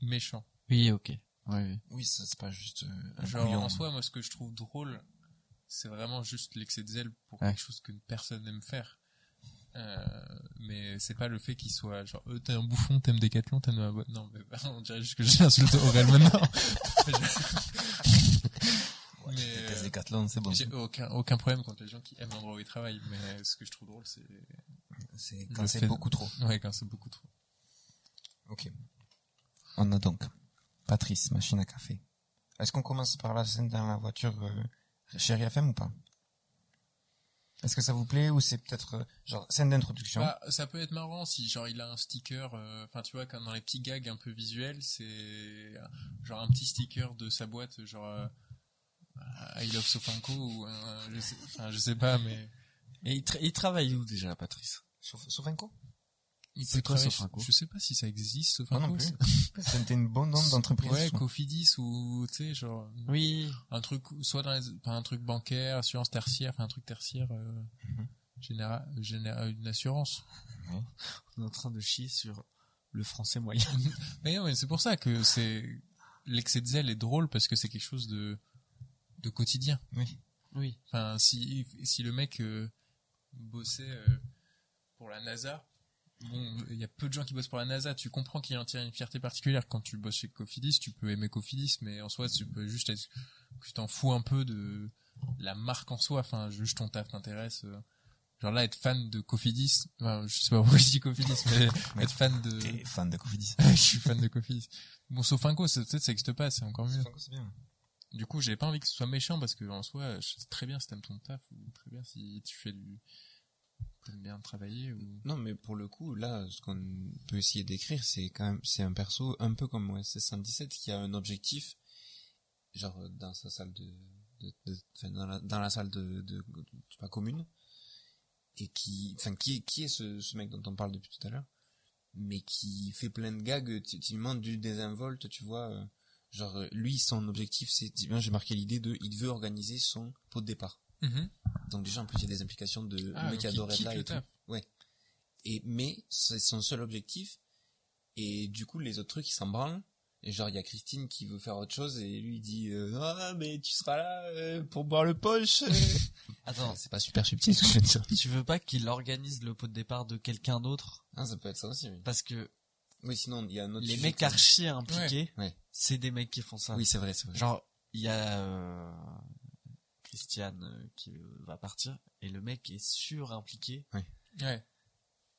méchant. Oui, ok. Ouais. Oui, ça c'est pas juste euh, un Genre, couillon. en soi, moi, ce que je trouve drôle, c'est vraiment juste l'excès de zèle pour Ouais. quelque chose que personne n'aime faire. Euh, mais c'est pas le fait qu'il soit genre euh, t'es un bouffon t'aimes Décathlon t'aimes ma boîte non mais (laughs) on dirait juste que j'ai insulté Aurel maintenant (laughs) (laughs) Ouais, mais, Decathlon, c'est bon. j'ai aucun aucun problème contre les gens qui aiment l'endroit où ils travaillent mais ce que je trouve drôle c'est C'est quand c'est beaucoup trop. ouais quand c'est beaucoup trop Ok. On a donc Patrice, machine à café. Est-ce qu'on commence par la scène dans la voiture euh, chérie FM ou pas? Est-ce que ça vous plaît ou c'est peut-être euh, genre scène d'introduction? Bah, ça peut être marrant si genre il a un sticker, euh, enfin tu vois comme dans les petits gags un peu visuels, c'est euh, genre un petit sticker de sa boîte, genre I love Sofanko ou un- je sais, enfin je sais pas mais Et il, tra- il travaille où déjà, Patrice? Sofinco il C'est peut quoi, Sofinco Je sais pas si ça existe Moi Sofanko. non plus. (laughs) c'est- C'était une bonne onde d'entreprise. Ouais. Cofidis ou tu sais genre Oui. un truc soit dans les, enfin, un truc bancaire, assurance tertiaire, enfin un truc tertiaire euh, Mhm. général, général une assurance. On est en train de chier sur le français moyen. (laughs) Mais non, mais c'est pour ça que c'est l'excès de zèle est drôle parce que c'est quelque chose de de quotidien. Oui. Oui. Enfin, si si le mec euh, bossait euh, pour la NASA, bon, il y a peu de gens qui bossent pour la NASA. Tu comprends qu'il en tire une fierté particulière quand tu bosses chez Cofidis. Tu peux aimer Cofidis, mais en soi, tu peux juste être que tu t'en fous un peu de la marque en soi. Enfin, juste ton taf t'intéresse. euh. Genre là, être fan de Cofidis, enfin, je sais pas pourquoi je dis Cofidis, mais Mais (laughs) (laughs) être fan de, T'es fan de Cofidis. (laughs) je suis fan de Cofidis. Bon, sauf Inco, ça, peut-être ça existe pas, c'est encore mieux. Sofinco, c'est bien. Du coup, j'ai pas envie que ce soit méchant parce que en soi, je sais très bien si t'aimes ton taf ou très bien si tu fais du, t'aimes bien travailler ou. Non, mais pour le coup, là, ce qu'on peut essayer d'écrire, c'est quand même, c'est un perso un peu comme OSS 117 qui a un objectif, genre euh, dans sa salle de, de, de- enfin, dans, la, salle de, de, de- pas, commune, et qui, enfin, qui, qui est ce, ce mec dont on parle depuis tout à l'heure, mais qui fait plein de gags, typiquement du désinvolte, tu vois, euh, genre, euh, lui, son objectif, c'est, typiquement, j'ai marqué l'idée de, il veut organiser son pot de départ. Donc déjà, en plus, il y a des implications de Ah, le mec qui quitte là et tout. Ouais. Et, mais, c'est son seul objectif. Et du coup, les autres trucs, ils s'en branlent. Et genre, il y a Christine qui veut faire autre chose et lui il dit, euh, ah, mais tu seras là euh, pour boire le poche. (laughs) Attends, c'est pas super subtil ce que je viens de dire. tu veux pas qu'il organise le pot de départ de quelqu'un d'autre? Ah, ça peut être ça aussi, oui. Parce que Oui, sinon, il y a un autre les sujet mecs qui- archi impliqués, Ouais. c'est des mecs qui font ça. Oui, c'est vrai, c'est vrai. Genre, il y a euh, Christiane euh, qui va partir et le mec est sur impliqué. Ouais.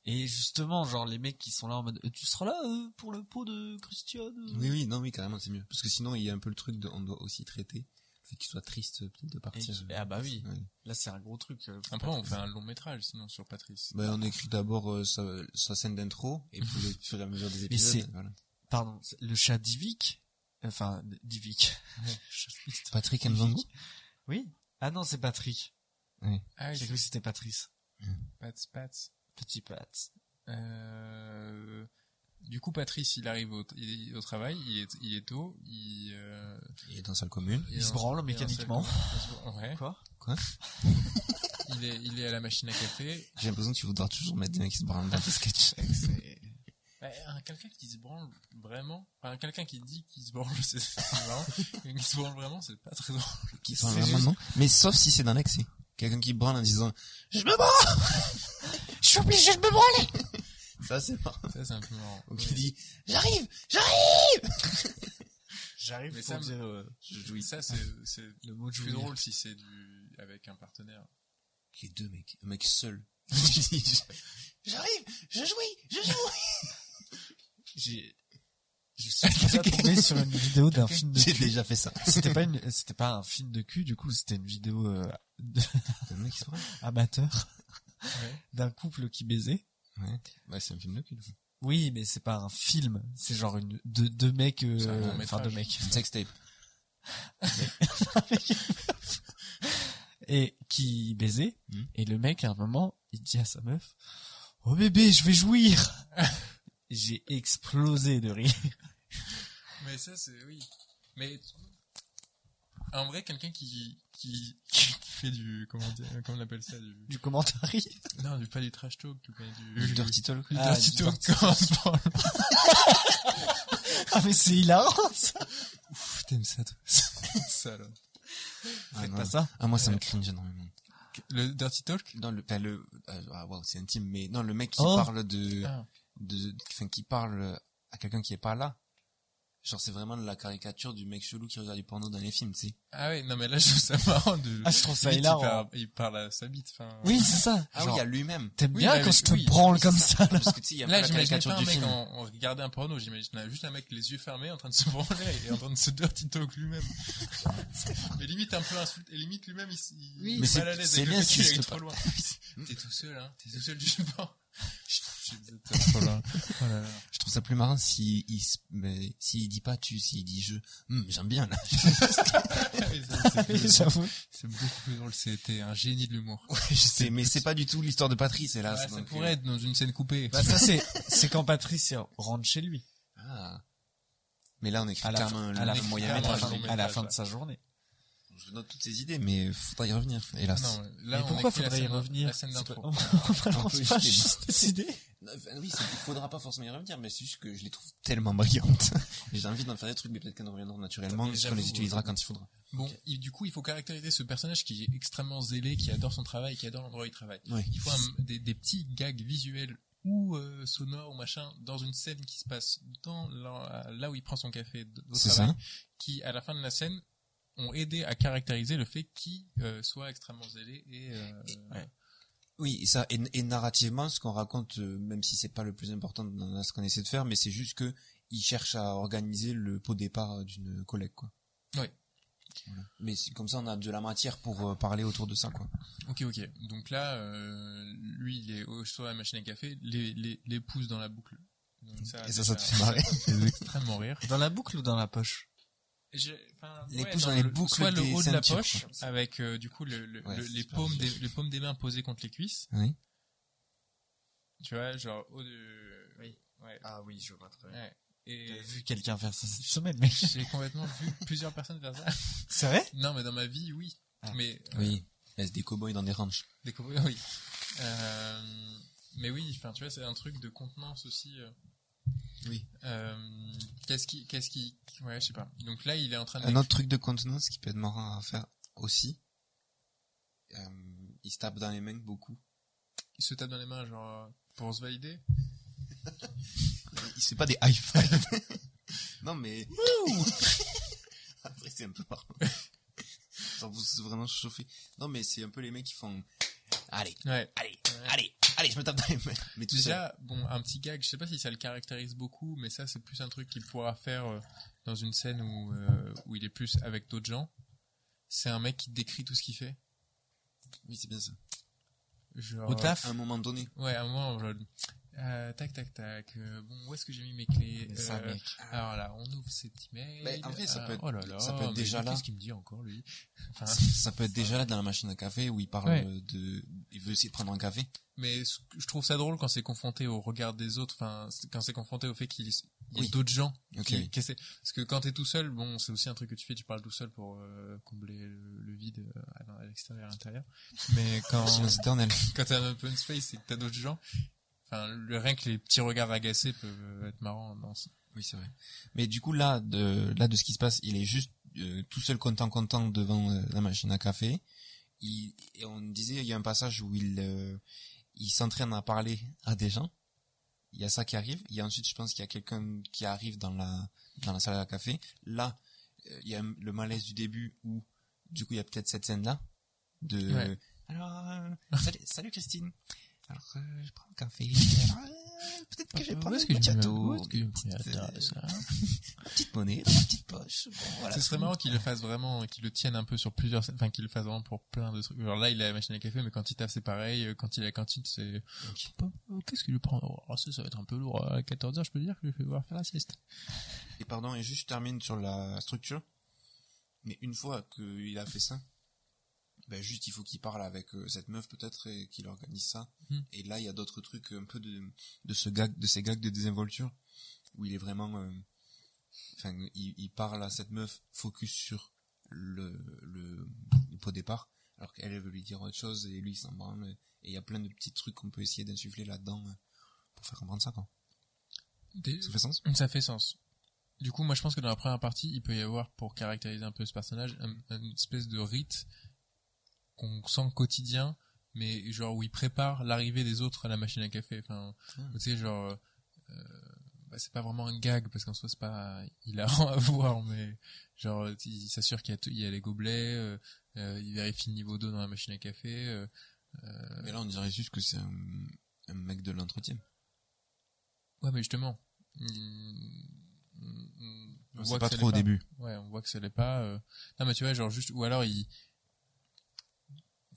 Et justement, genre les mecs qui sont là en mode, Euh, tu seras là euh, pour le pot de Christiane. Oui, oui, non, oui, carrément, c'est mieux. Parce que sinon, il y a un peu le truc de, on doit aussi traiter fait qu'il soit triste, peut-être, de partir. qui- ah bah oui, Ouais. là c'est un gros truc. euh, Après, on fait un long métrage sinon sur Patrice. Ben, on écrit d'abord euh, sa, sa scène d'intro, et puis au (laughs) fur et à mesure des épisodes, c'est- voilà. Pardon, le chat d'Ivik, enfin d'Ivik. (laughs) Patrick Mzongo Oui. Ah non, c'est Patrick. Ah oui, J'ai cru que c'était Patrice. Pats, Pats. Petit Pat. Euh, du coup, Patrice, il arrive au, il est au travail, il est, il est tôt, il, euh, Il est dans la salle commune. Il se branle mécaniquement. Ouais. Quoi? Il est, il est à la machine à café. J'ai l'impression que tu voudras toujours mettre des mecs qui se branlent dans tes sketchs. (laughs) Bah, un- quelqu'un qui se branle vraiment, enfin, quelqu'un qui dit qu'il se branle, (laughs) c'est marrant. Mais qui se branle vraiment, c'est pas très drôle. Qui C'est sont vraiment, juste- non? Mais sauf si c'est dans l'excès. Quelqu'un qui branle en disant, je me branle! (laughs) Je suis obligé de me branler! Ça, c'est marrant. Ça, c'est un peu marrant. Dit, j'arrive! J'arrive! (laughs) J'arrive Mais pour ça dire euh, Je jouis ça, c'est, c'est le mot de plus drôle si c'est du, avec un partenaire. Les deux mecs. Un mec seul. (laughs) j'arrive! Je jouis! Je jouis! J'ai je suis (laughs) déjà tombé sur une vidéo d'un film de J'ai cul. déjà fait ça. C'était pas une, c'était pas un film de cul, du coup, c'était une vidéo euh, de- amateur Ouais. d'un couple qui baisait. Ouais. Ouais, c'est un film de cul. Oui, mais c'est pas un film, c'est genre une deux, deux mecs, euh, enfin deux mecs, Un sextape. (laughs) et qui baisaient. Hmm. Et le mec, à un moment, il dit à sa meuf, "Oh bébé, je vais jouir." (laughs) J'ai explosé de rire. Mais ça, c'est, oui. Mais, en vrai, quelqu'un qui, qui, fait du, comment, on appelle ça, du, Du non, du, pas du trash talk, du, du, du dirty talk. Ah, ah, du dirty talk, dirty (laughs) comment. Ah, mais c'est hilarant, ça. Ouf, t'aimes ça, toi. (laughs) Salaud. Ah, Faites pas ça. Ah, moi, ça me cringe énormément. Le dirty talk? Non, le, enfin, le, euh, ah, c'est intime, mais non, le mec qui oh. parle de, ah. qui parle à quelqu'un qui est pas là. Genre, c'est vraiment la caricature du mec chelou qui regarde du porno dans les films, tu sais. Ah ouais, non mais là je trouve ça marrant de... Ah, je trouve ça hilarant. Il parle, il parle à sa bite, enfin... Oui, c'est ça. Ah Genre, oui, à lui-même. T'aimes Oui, bien quand je te oui, branle Oui, comme ça, là. Parce que tu sais, il y a Là, pas la caricature pas un du mec film. en, en regardant un porno, j'imaginais juste un mec les yeux fermés en train de se branler et en train de se dirty talk lui-même. (laughs) mais limite un peu insulte, et limite lui-même il, il Oui, est mais c'est- mal à l'aise c'est avec le te trop loin. T'es tout seul, hein, t'es tout seul du support. Je trouve ça plus marrant si il, dit pas tu, s'il dit je. Hum, j'aime bien, là. (laughs) C'est beaucoup plus drôle, c'était un génie de l'humour. Ouais, je sais, mais c'est pas du tout l'histoire de Patrice, hélas. Ouais, ça donc, pourrait euh, être dans une scène coupée. Bah, ça, c'est, (laughs) c'est quand Patrice rentre chez lui. Ah. Mais là, on écrit À la fin, à la, fin- moyen métrage. à la de sa journée. Je note toutes ces idées, mais faudra y revenir, hélas. Non, là, Mais pourquoi faudrait y revenir La scène d'intro. pas- (laughs) On (laughs) balance pas juste des idées. Oui, il faudra pas forcément y revenir, mais c'est juste que je les trouve tellement brillantes. (laughs) Et J'ai envie d'en faire des trucs, mais peut-être qu'elles reviendront naturellement, Mais qu'on les utilisera euh, quand il faudra. Bon, et du coup, il faut caractériser ce personnage qui est extrêmement zélé, qui adore son travail, qui adore l'endroit où il travaille. Ouais. Il faut un- des, des petits gags visuels ou euh, sonores ou machin dans une scène qui se passe dans là où il prend son café au travail, ça. qui à la fin de la scène ont aidé à caractériser le fait qu'il euh, soit extrêmement zélé et, euh, Ouais. Oui, et ça, et, et narrativement, ce qu'on raconte, euh, même si c'est pas le plus important dans ce qu'on essaie de faire, mais c'est juste que il cherche à organiser le pot départ d'une collègue, quoi. Ouais. Voilà. Mais comme ça, on a de la matière pour euh, parler autour de ça, quoi. Ok, ok. Donc là, euh, lui, il est au sur la machine à café, les, les, les pouces dans la boucle. Donc Et ça, ça te fait marrer. ça fait extrêmement rire. Dans la boucle ou dans la poche? Les ouais, pouces dans les le- boucles soit le des haut de la poche quoi. avec euh, du coup le, le- Ouais, le- c'est les paumes des les paumes des mains posées contre les cuisses Oui. tu vois genre haut de oui ouais, Ah oui, je vois très ouais. et T'as vu quelqu'un faire ça cette semaine, mec (laughs) j'ai complètement vu plusieurs personnes faire ça (laughs) C'est vrai? Non mais dans ma vie oui Ah. mais euh, Oui. Laisse des cow-boys dans des ranchs. des cowboys, oui Euh, mais oui enfin tu vois c'est un truc de contenance aussi euh. Oui. Euh, qu'est-ce qui qu'est-ce qui ouais je sais pas donc là il est en train de Un autre truc de contenance qui peut être marrant à faire aussi, euh, il se tape dans les mains beaucoup. il se tape dans les mains genre euh, pour se valider (laughs) Il se fait pas des high five. (laughs) non mais. (laughs) Après c'est un peu marrant. Genre vous vraiment chauffé. Non mais c'est un peu les mecs qui font. Allez, ouais allez, allez, allez, je me tape dans les mains. Mais tout ça. Déjà, bon, un petit gag, je sais pas si ça le caractérise beaucoup, mais ça, c'est plus un truc qu'il pourra faire euh, dans une scène où, euh, où il est plus avec d'autres gens. C'est un mec qui décrit tout ce qu'il fait. Oui c'est bien ça. Genre, Au taf À un moment donné. Ouais, à un moment, genre, euh, tac, tac, tac, euh, bon, où est-ce que j'ai mis mes clés ça, Euh, mec. Alors là, on ouvre cet email. Mais en vrai, ça euh, peut être- oh là là, ça peut être déjà là. Qu'est-ce qu'il me dit encore, lui (laughs) Enfin, Ça, ça peut être déjà là dans la machine à café où il parle Ouais. de, il veut essayer de prendre un café. Mais je trouve ça drôle quand c'est confronté au regard des autres, enfin, quand c'est confronté au fait qu'il y ait Oui. d'autres gens. Ok. qui- qui essaient- Parce que quand t'es tout seul, bon, c'est aussi un truc que tu fais, tu parles tout seul pour euh, combler le, le vide à, l'extérieur et à l'intérieur. Mais (laughs) quand, quand t'as un open space et que t'as d'autres gens, enfin, le, rien que les petits regards agacés peuvent être marrants dans ce- Oui, c'est vrai. Mais du coup, là, de, là, de ce qui se passe, il est juste euh, tout seul content, content devant euh, la machine à café. Il, et on disait, il y a un passage où il, euh, il s'entraîne à parler à des gens. Il y a ça qui arrive. Il y a ensuite, je pense qu'il y a quelqu'un qui arrive dans la, dans la salle à café. Là, euh, il y a le malaise du début où, du coup, il y a peut-être cette scène-là de, Ouais. alors, euh, salut, salut Christine. Alors, euh, je prends un café. Alors, euh, peut-être que je vais prendre un. Petite, euh, (laughs) petite monnaie dans ma petite poche. Bon, voilà. Ce serait marrant qu'il le fasse vraiment, qu'il le tienne un peu sur plusieurs enfin qu'il le fasse vraiment pour plein de trucs. Genre là, il a la machine à café, mais quand il taffe, c'est pareil. Quand il à la cantine, c'est... Qu'est-ce qu'il lui prend? Oh, ça, ça va être un peu lourd. À 14h, je peux dire que je vais devoir faire la sieste. Et pardon, et juste je termine sur la structure. Mais une fois qu'il a fait ça, ben juste il faut qu'il parle avec euh, cette meuf peut-être et qu'il organise ça. Mhm. Et là il y a d'autres trucs un peu de de ce gag, de ces gags de désinvolture où il est vraiment, euh, enfin il, il parle à cette meuf focus sur le le, le pot départ, alors qu'elle elle veut lui dire autre chose et lui il s'en branle. Et il y a plein de petits trucs qu'on peut essayer d'insuffler là-dedans euh, pour faire comprendre ça quoi. Des- Ça fait sens? Ça fait sens. Du coup, moi, je pense que dans la première partie, il peut y avoir, pour caractériser un peu ce personnage, un- une espèce de rite qu'on sent quotidien, mais genre où il prépare l'arrivée des autres à la machine à café. Enfin, tu sais, genre, euh, bah, c'est pas vraiment un gag parce qu'en soi c'est pas hilarant (laughs) à voir, mais genre il s'assure qu'il y a, tout- il y a les gobelets, euh, euh, il vérifie le niveau d'eau dans la machine à café. euh, Mais là, on dirait juste que c'est un, un mec de l'entretien. Ouais, mais justement, on On voit pas que trop au début. Ouais, on voit que ça l'est pas. euh. Non, mais tu vois, genre juste, ou alors il,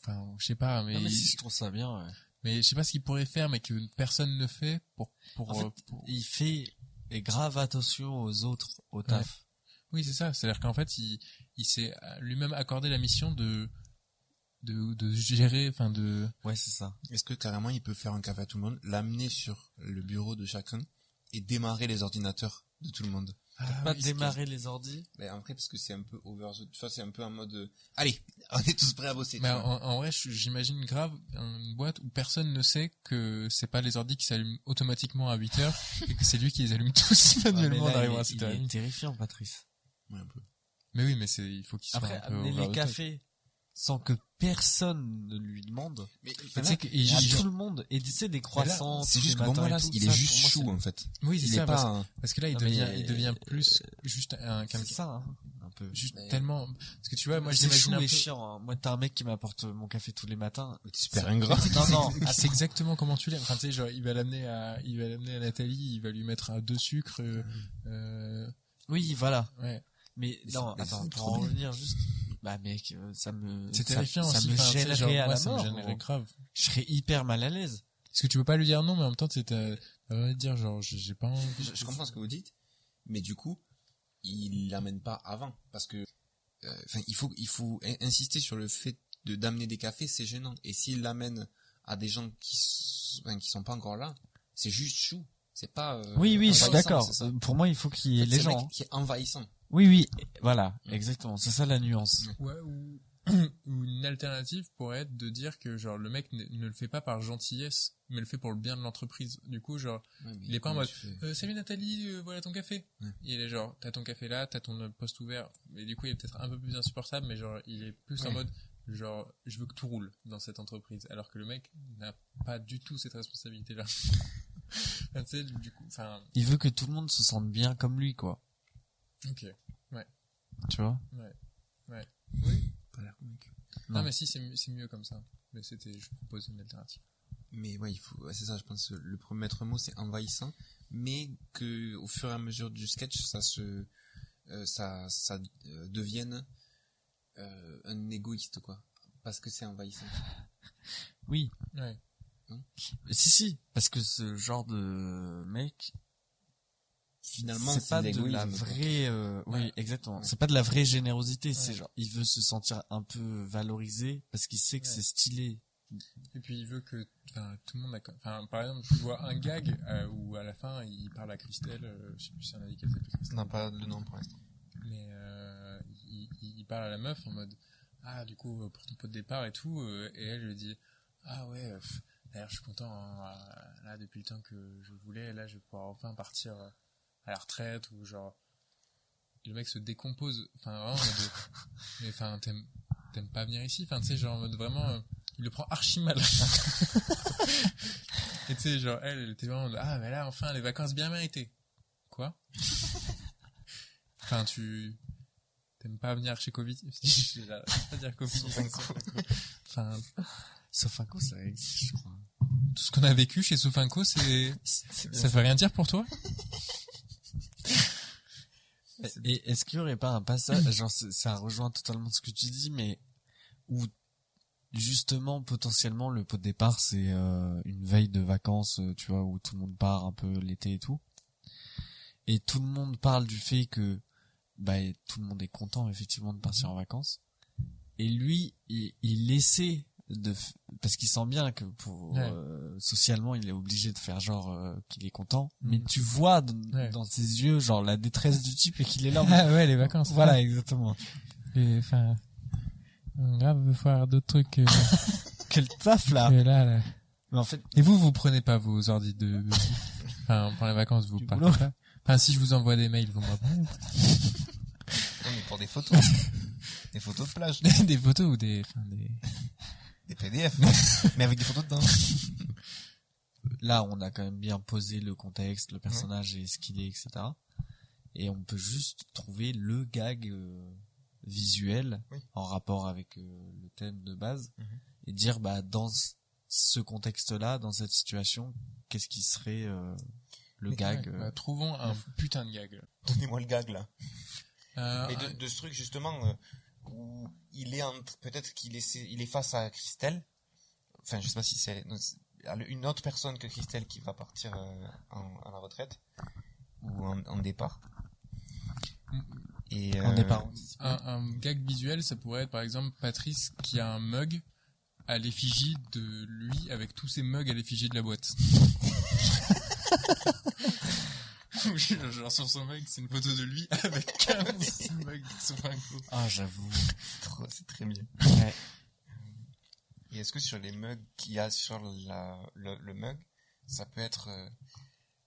enfin, je sais pas, mais, Non, mais il- si, je trouve ça bien. ouais. mais je sais pas ce qu'il pourrait faire, mais que personne ne fait pour, pour, En fait, euh, pour- Il fait et grave attention aux autres au taf. oui, c'est ça. C'est-à-dire qu'en fait, il, il s'est lui-même accordé la mission de, de, de gérer, enfin de, Ouais, c'est ça. Est-ce que carrément il peut faire un café à tout le monde, l'amener sur le bureau de chacun et démarrer les ordinateurs de tout le monde? Pas oui, démarrer les ordis. Mais après parce que c'est un peu over the... Tu vois, c'est un peu un mode euh, allez, (laughs) on est tous prêts à bosser. Mais en, en vrai, j'imagine grave une boîte où personne ne sait que c'est pas les ordi qui s'allument automatiquement à 8 heures (laughs) et que c'est lui qui les allume tous (laughs) manuellement en là, arrivant à il, 7 il heures. est terrifiant, Patrice. Ouais, un peu. Mais oui, mais c'est, il faut qu'il soit Après, un peu amener over les cafés sans que personne ne lui demande. Mais que- genre- tout le monde. Et tu sais, des croissants. c'est juste que bon tout, il ça, est juste moi, chou c'est- en fait. Oui, c'est Il ça, parce, pas un- parce que là, il Non, devient, euh, il devient plus juste un C'est ça, hein, un peu. juste Mais- tellement, parce que tu vois, moi, c'est chou un peu. chiant. hein. Moi, t'as un mec qui m'apporte mon café tous les matins. super ingrat. Non, non. Ah, c'est exactement comment tu l'aimes. Enfin, tu sais, genre, il va l'amener à, il va l'amener à Nathalie, il va lui mettre un deux sucres, euh, euh, Oui, voilà. Mais non, c'est- attends, c'est pour en revenir juste, bah mec, euh, ça me, C'est ça- terrifiant ça, aussi. me enfin, tu gênerait genre, à moi, la ça me mort. gênerait gros. grave. Je serais hyper mal à l'aise. Est-ce que tu peux pas lui dire non, mais en même temps, envie de dire, genre, j'ai j'ai pas envie. je, je comprends ce que vous dites, mais du coup, il l'amène pas avant parce que, euh, enfin, il faut, il faut in- insister sur le fait de d'amener des cafés, c'est gênant. Et s'il l'amène à des gens qui, qui sont pas encore là, c'est juste chou. C'est pas. euh, Oui, oui, je suis d'accord. Pour moi, il faut qu'il y ait C'est les le gens. mec hein. qui est envahissant. Oui, oui, voilà, exactement. C'est ça la nuance. Ouais, ou, (clears throat) ou une alternative pourrait être de dire que, genre, le mec ne, ne le fait pas par gentillesse, mais le fait pour le bien de l'entreprise. Du coup, genre, Il est pas en mode, Euh, salut Nathalie, euh, voilà ton café. Ouais. Il est genre, t'as ton café là, t'as ton poste ouvert. Et du coup, il est peut-être un peu plus insupportable, mais genre, il est plus en mode, genre, je veux que tout roule dans cette entreprise. Alors que le mec n'a pas du tout cette (laughs) tu sais, du coup, enfin, Il veut que tout le monde se sente bien comme lui, quoi. Ok. Tu vois Oui. Pas l'air mec. Non, Non. mais si, c'est mieux, c'est mieux comme ça. Mais c'était, je propose une alternative. Mais ouais, il faut, ouais, c'est ça, je pense, que le premier maître mot, c'est envahissant, mais que, au fur et à mesure du sketch, ça se, euh, ça, ça euh, devienne, euh, un égoïste, quoi. Parce que c'est envahissant. Oui. Ouais. Si, si, parce que ce genre de mec, Finalement, c'est c'est pas de de la vraie, euh, oui, Ouais. exactement. C'est pas de la vraie générosité. C'est Ouais. genre, il veut se sentir un peu valorisé parce qu'il sait que Ouais. c'est stylé. Et puis il veut que, enfin, tout le monde a, enfin, par exemple, tu vois un gag euh, où à la fin il parle à Christelle, euh, je sais plus si on a dit qu'elle s'appelait Christelle. Non, pas le nom pour l'instant. mais euh, il, il- parle à la meuf en mode ah du coup euh, pour ton pot de départ et tout euh, et elle lui dit ah ouais euh, pff, d'ailleurs je suis content hein, là depuis le temps que je voulais là je vais pouvoir enfin partir euh, à la retraite ou genre le mec se décompose. Enfin vraiment en mode, (laughs) mais enfin t'aimes t'aimes pas venir ici? Enfin tu sais genre en mode vraiment euh, il le prend archi mal. (laughs) Et tu sais genre elle elle était vraiment ah mais là enfin les vacances bien méritées. Quoi? (laughs) Enfin, tu t'aimes pas venir chez Covid? Pas dire Covid. Enfin, Sofinco, ça existe, je crois. tout ce qu'on a vécu chez Sofinco, c'est C'est ça fait rien dire pour toi? Et est-ce qu'il y aurait pas un passage, (coughs) genre ça rejoint totalement ce que tu dis, mais où justement potentiellement le pot de départ c'est euh, une veille de vacances, euh, tu vois, où tout le monde part un peu l'été et tout, et tout le monde parle du fait que bah tout le monde est content effectivement de partir en vacances, et lui il, il essaie de parce qu'il sent bien que pour Ouais. euh, socialement il est obligé de faire genre euh, qu'il est content, mais Mhm. tu vois dans, Ouais. dans ses yeux genre la détresse du type et qu'il est là. (laughs) Ah ouais, les vacances. voilà, exactement. Et enfin, grave, veut faire d'autres trucs que, (laughs) Quel taf là. que là, là. Mais en fait, Et vous, vous prenez pas vos ordi de, (laughs) enfin, pendant les vacances, vous Du partez boulot. pas. Enfin, si je vous envoie des mails, vous me répondez. Non, mais pour des photos. des photos de plage. des photos ou des, enfin, des, Des PDF, (laughs) mais avec des photos dedans. Là, on a quand même bien posé le contexte, le personnage et ce qu'il est, etc. Et on peut juste trouver le gag euh, visuel Oui. en rapport avec euh, le thème de base Mhm. et dire bah dans ce- contexte-là, dans cette situation, qu'est-ce qui serait euh, le Mais gag Ouais, euh, bah, trouvons un putain de gag. Donnez-moi le gag, là. Euh, Mais de, de ce truc, justement, euh, où il est entre, peut-être qu'il est, il est face à Christelle. Enfin, je sais pas si c'est une autre personne que Christelle qui va partir euh, en, à la retraite. Ou en, en départ. Et, en euh, départ un, un gag visuel, ça pourrait être par exemple Patrice qui a un mug à l'effigie de lui avec tous ses mugs à l'effigie de la boîte. (laughs) (laughs) Genre sur son mug, c'est une photo de lui (laughs) avec 15 mugs Sofinco. Ah, j'avoue. trop- c'est très bien. Ouais. Et est-ce que sur les mugs qu'il y a sur la, le, le mug, ça peut être euh,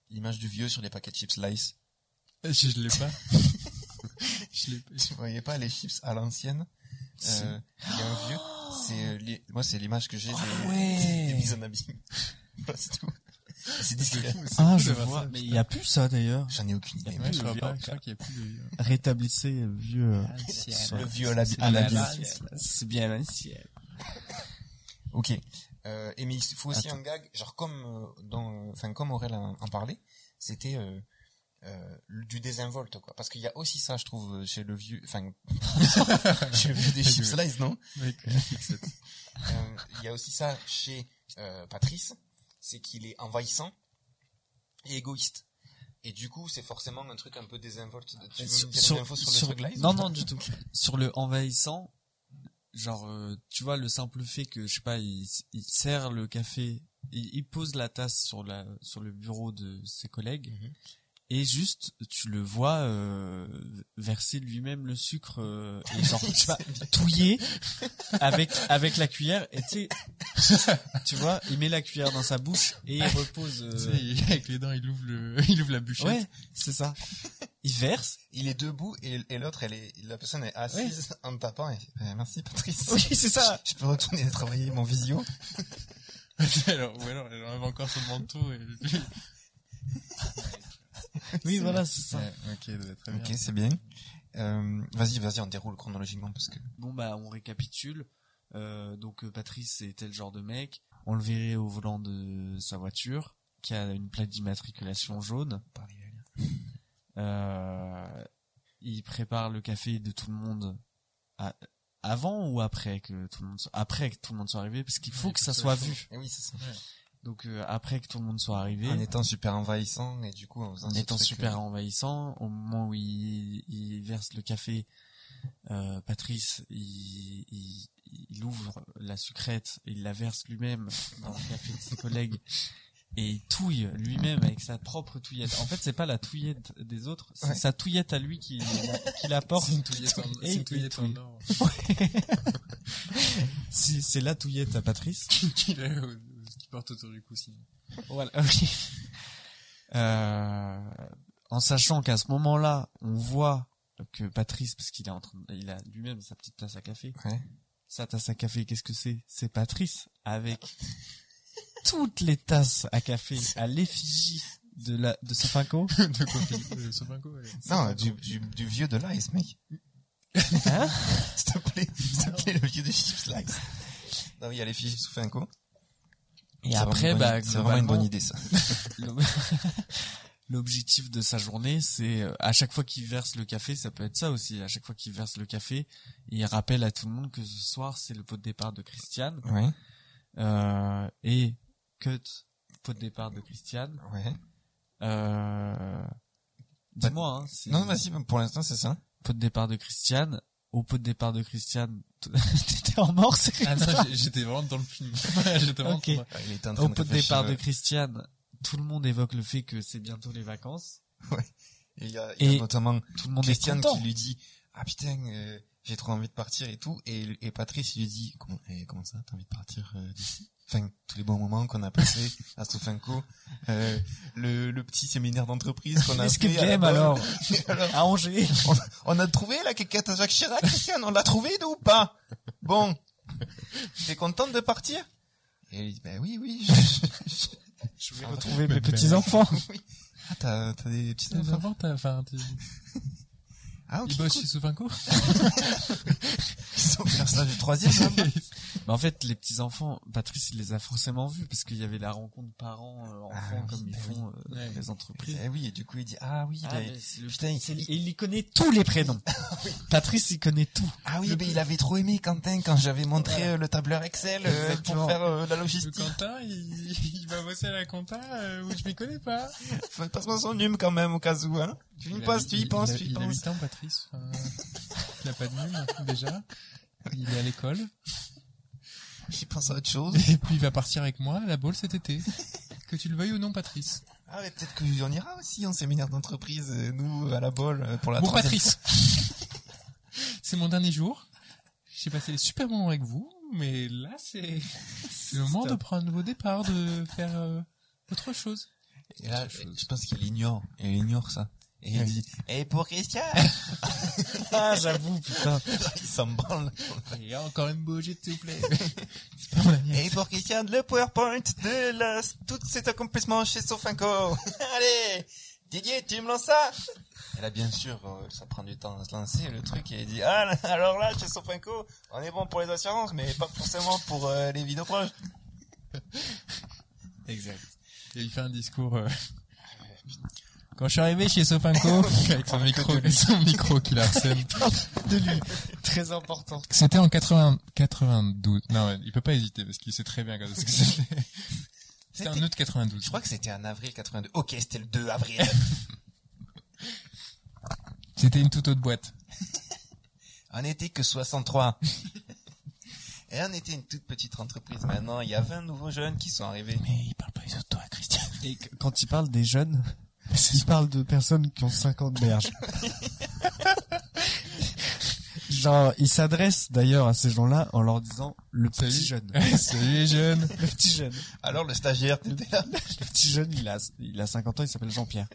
l'image du vieux sur les paquets de chips Lice Je, je l'ai pas. (laughs) je l'ai pas. Vous voyez pas les chips à l'ancienne? Euh, Il y a un vieux. C'est euh, les- moi c'est l'image que j'ai des, Ah ouais. des mises en abîme. C'est tout. C'est. Ah, je vois. Mais il y a plus ça d'ailleurs. J'en ai aucune idée. Je pas. (laughs) Rétablissez le vieux. euh, Le vieux à la, C'est bien l'ancienne. Ok. Euh, et mais il faut aussi Attends. un gag, genre comme euh, dans, enfin comme Aurel en, en parlait, c'était euh, euh, du désinvolte quoi. Parce qu'il y a aussi ça, je trouve, euh, chez le vieux, enfin (laughs) chez le vieux des (laughs) chips slice, non? Euh, Il y a aussi ça chez euh, Patrice, c'est qu'il est envahissant et égoïste. Et du coup, c'est forcément un truc un peu désinvolte. Tu veux Sur- me sur- sur, sur- le truc live Non, (laughs) non, du tout. Sur le envahissant, genre, euh, tu vois, le simple fait que, je sais pas, il, il sert le café, il, il pose la tasse sur la, sur le bureau de ses collègues, Mhm. Et juste, tu le vois, euh, verser lui-même le sucre, euh, et genre, je sais pas, touiller avec, avec la cuillère, et tu sais, tu vois, il met la cuillère dans sa bouche, et il repose, Tu sais, euh, avec les dents, il ouvre le, (laughs) il ouvre la bûchette. ouais, c'est ça. Il verse, Il est debout et, et l'autre, elle est, la personne est assise en tapant. Et, euh, merci Patrice. oui, c'est ça. Je peux retourner travailler mon visio. (laughs) alors, ou alors, elle enlève encore son manteau et... (laughs) (laughs) Oui, voilà, c'est ça. Ouais, ok, être très bien. Ok, c'est bien. Euh, vas-y, vas-y, on déroule chronologiquement parce que. Bon bah on récapitule. Euh, donc euh, Patrice c'est tel genre de mec. On le verrait au volant de sa voiture qui a une plaque d'immatriculation jaune. Euh, il prépare le café de tout le monde à- avant ou après que tout le monde soit, après que tout le monde soit arrivé parce qu'il faut Ouais, que que ça soit vu. Eh oui, ça. Donc euh, après que tout le monde soit arrivé, En étant super envahissant et du coup en faisant en étant super euh, envahissant, au moment où il, il verse le café, euh, Patrice, il, il, il ouvre la sucrète, et il la verse lui-même dans le café de ses (laughs) collègues, et il touille lui-même avec sa propre touillette. En fait, c'est pas la touillette des autres, c'est Ouais. sa touillette à lui qui, qui l'apporte. C'est une touillette en, Et une il touillette en or. (laughs) C'est la touillette à Patrice. Porte autour du cou, sinon. Voilà. (laughs) Euh, en sachant qu'à ce moment-là, on voit que Patrice, parce qu'il est en train, de- il a lui-même sa petite tasse à café. Ouais. Sa tasse à café, qu'est-ce que c'est? C'est Patrice avec (laughs) toutes les tasses à café à l'effigie de la de Sofinco. (laughs) de Sofinco, ouais. Non, du, du, du vieux de l'ice, mec. Hein? S'il te plaît, s'il te plaît, le vieux de chips slice. Non, il y a les fiches sous Finco. Et après, bah, c'est vraiment une bonne idée, ça. l'ob- (laughs) L'objectif de sa journée, c'est euh, à chaque fois qu'il verse le café, ça peut être ça aussi. À chaque fois qu'il verse le café, il rappelle à tout le monde que ce soir c'est le pot de départ de Christiane. Ouais, Euh, et cut pot de départ de Christiane. ouais. Euh, dis-moi, hein, Non, vas-y, pour l'instant, c'est ça. pot de départ de Christiane. Au pot de départ de Christiane, (laughs) t'étais en mort, c'est Ah non, j'étais vraiment dans le film. (laughs) j'étais vraiment Ok. dans- Ah, Il était en train Au pot de départ de Christiane, tout le monde évoque le fait que c'est bientôt les vacances. Et il y a, il y a Et notamment Tout le monde Christiane qui lui dit ah putain euh, j'ai trop envie de partir et tout et, et Patrice il lui dit comment eh, comment ça t'as envie de partir euh, d'ici? Enfin tous les bons moments qu'on a passés à Sofinco euh, le, le petit séminaire d'entreprise qu'on a fait à game bonne. alors, (laughs) Alors, à Angers. on, on a trouvé la quéquette à Jacques Chirac Christiane on l'a trouvé ou pas? Bon T'es contente de partir? Et il dit, ben oui, oui. (laughs) Je vais retrouver mes petits-enfants. Ah, t'as, des petits Tes enfants enfants, t'as, Ah, ok. ils bossent cool. chez Sofinco (laughs) (laughs) Ils sont faire ça du troisième, (laughs) Mais en fait, les petits-enfants, Patrice, il les a forcément vus parce qu'il y avait la rencontre parents-enfants Ah oui, comme ils bah font euh, Ouais. les entreprises. Eh oui, et du coup, il dit, ah oui, Ah, mais c'est le- putain, il- et il y connaît tous les prénoms. Patrice, il connaît tout. Ah oui, ben il avait trop aimé Quentin quand j'avais montré Voilà. euh, le tableur Excel euh, pour faire euh, la Le logistique. Quentin, il, il va bosser à la compta euh, où je m'y connais pas. Passe-moi son num quand même au cas où, hein. Tu y penses, tu y penses, tu y Il a penses. 8 ans, Patrice. Enfin, il a pas de nul, déjà. Il est à l'école. J'y pense à autre chose. Et puis il va partir avec moi à la boule cet été. Que tu le veuilles ou non, Patrice. Ah mais peut-être qu'on ira aussi en séminaire d'entreprise, euh, nous, à la bolle, euh, pour la Bon, Patrice. (laughs) c'est mon dernier jour. J'ai passé des super moments avec vous, mais là, c'est le moment de prendre vos départs, de faire euh, autre chose. Et là, je pense qu'il ignore, il ignore ça. Et il dit, et pour Christian (laughs) Ah, j'avoue, putain. Il s'en branle. Et encore une bougie, s'il vous plaît. (laughs) Et pour Christian, le PowerPoint de la, tout cet accomplissement chez Sofinco. (laughs) Allez, Didier, tu me lances ça Et là, bien sûr, euh, ça prend du temps à se lancer, le truc, et il dit, ah, alors là, chez Sofinco, on est bon pour les assurances, mais pas forcément pour euh, les vidéos proches. Exact. Et il fait un discours. euh, Quand je suis arrivé chez Sofinco, (laughs) (laughs) avec son micro, son micro qui harcèle. De lui. Très important. C'était en 80, 92. Non, il peut pas hésiter parce qu'il sait très bien quand est-ce que c'était. (laughs) C'était en août 92. Je crois que c'était en avril 82. Ok, c'était le 2 avril. C'était une toute autre boîte. on n'était que 63. Et on était une toute petite entreprise. Maintenant, il y a 20 nouveaux jeunes qui sont arrivés. Mais il parle pas autres, toi, Christian. Et qu- quand il parle des jeunes, il parle de personnes qui ont 50 berges. (laughs) Genre, il s'adresse d'ailleurs à ces gens-là en leur disant le petit jeune. (laughs) Salut les jeunes. Le petit jeune. Alors, le stagiaire, t'étais là. Le petit jeune, il a, il a 50 ans, il s'appelle Jean-Pierre.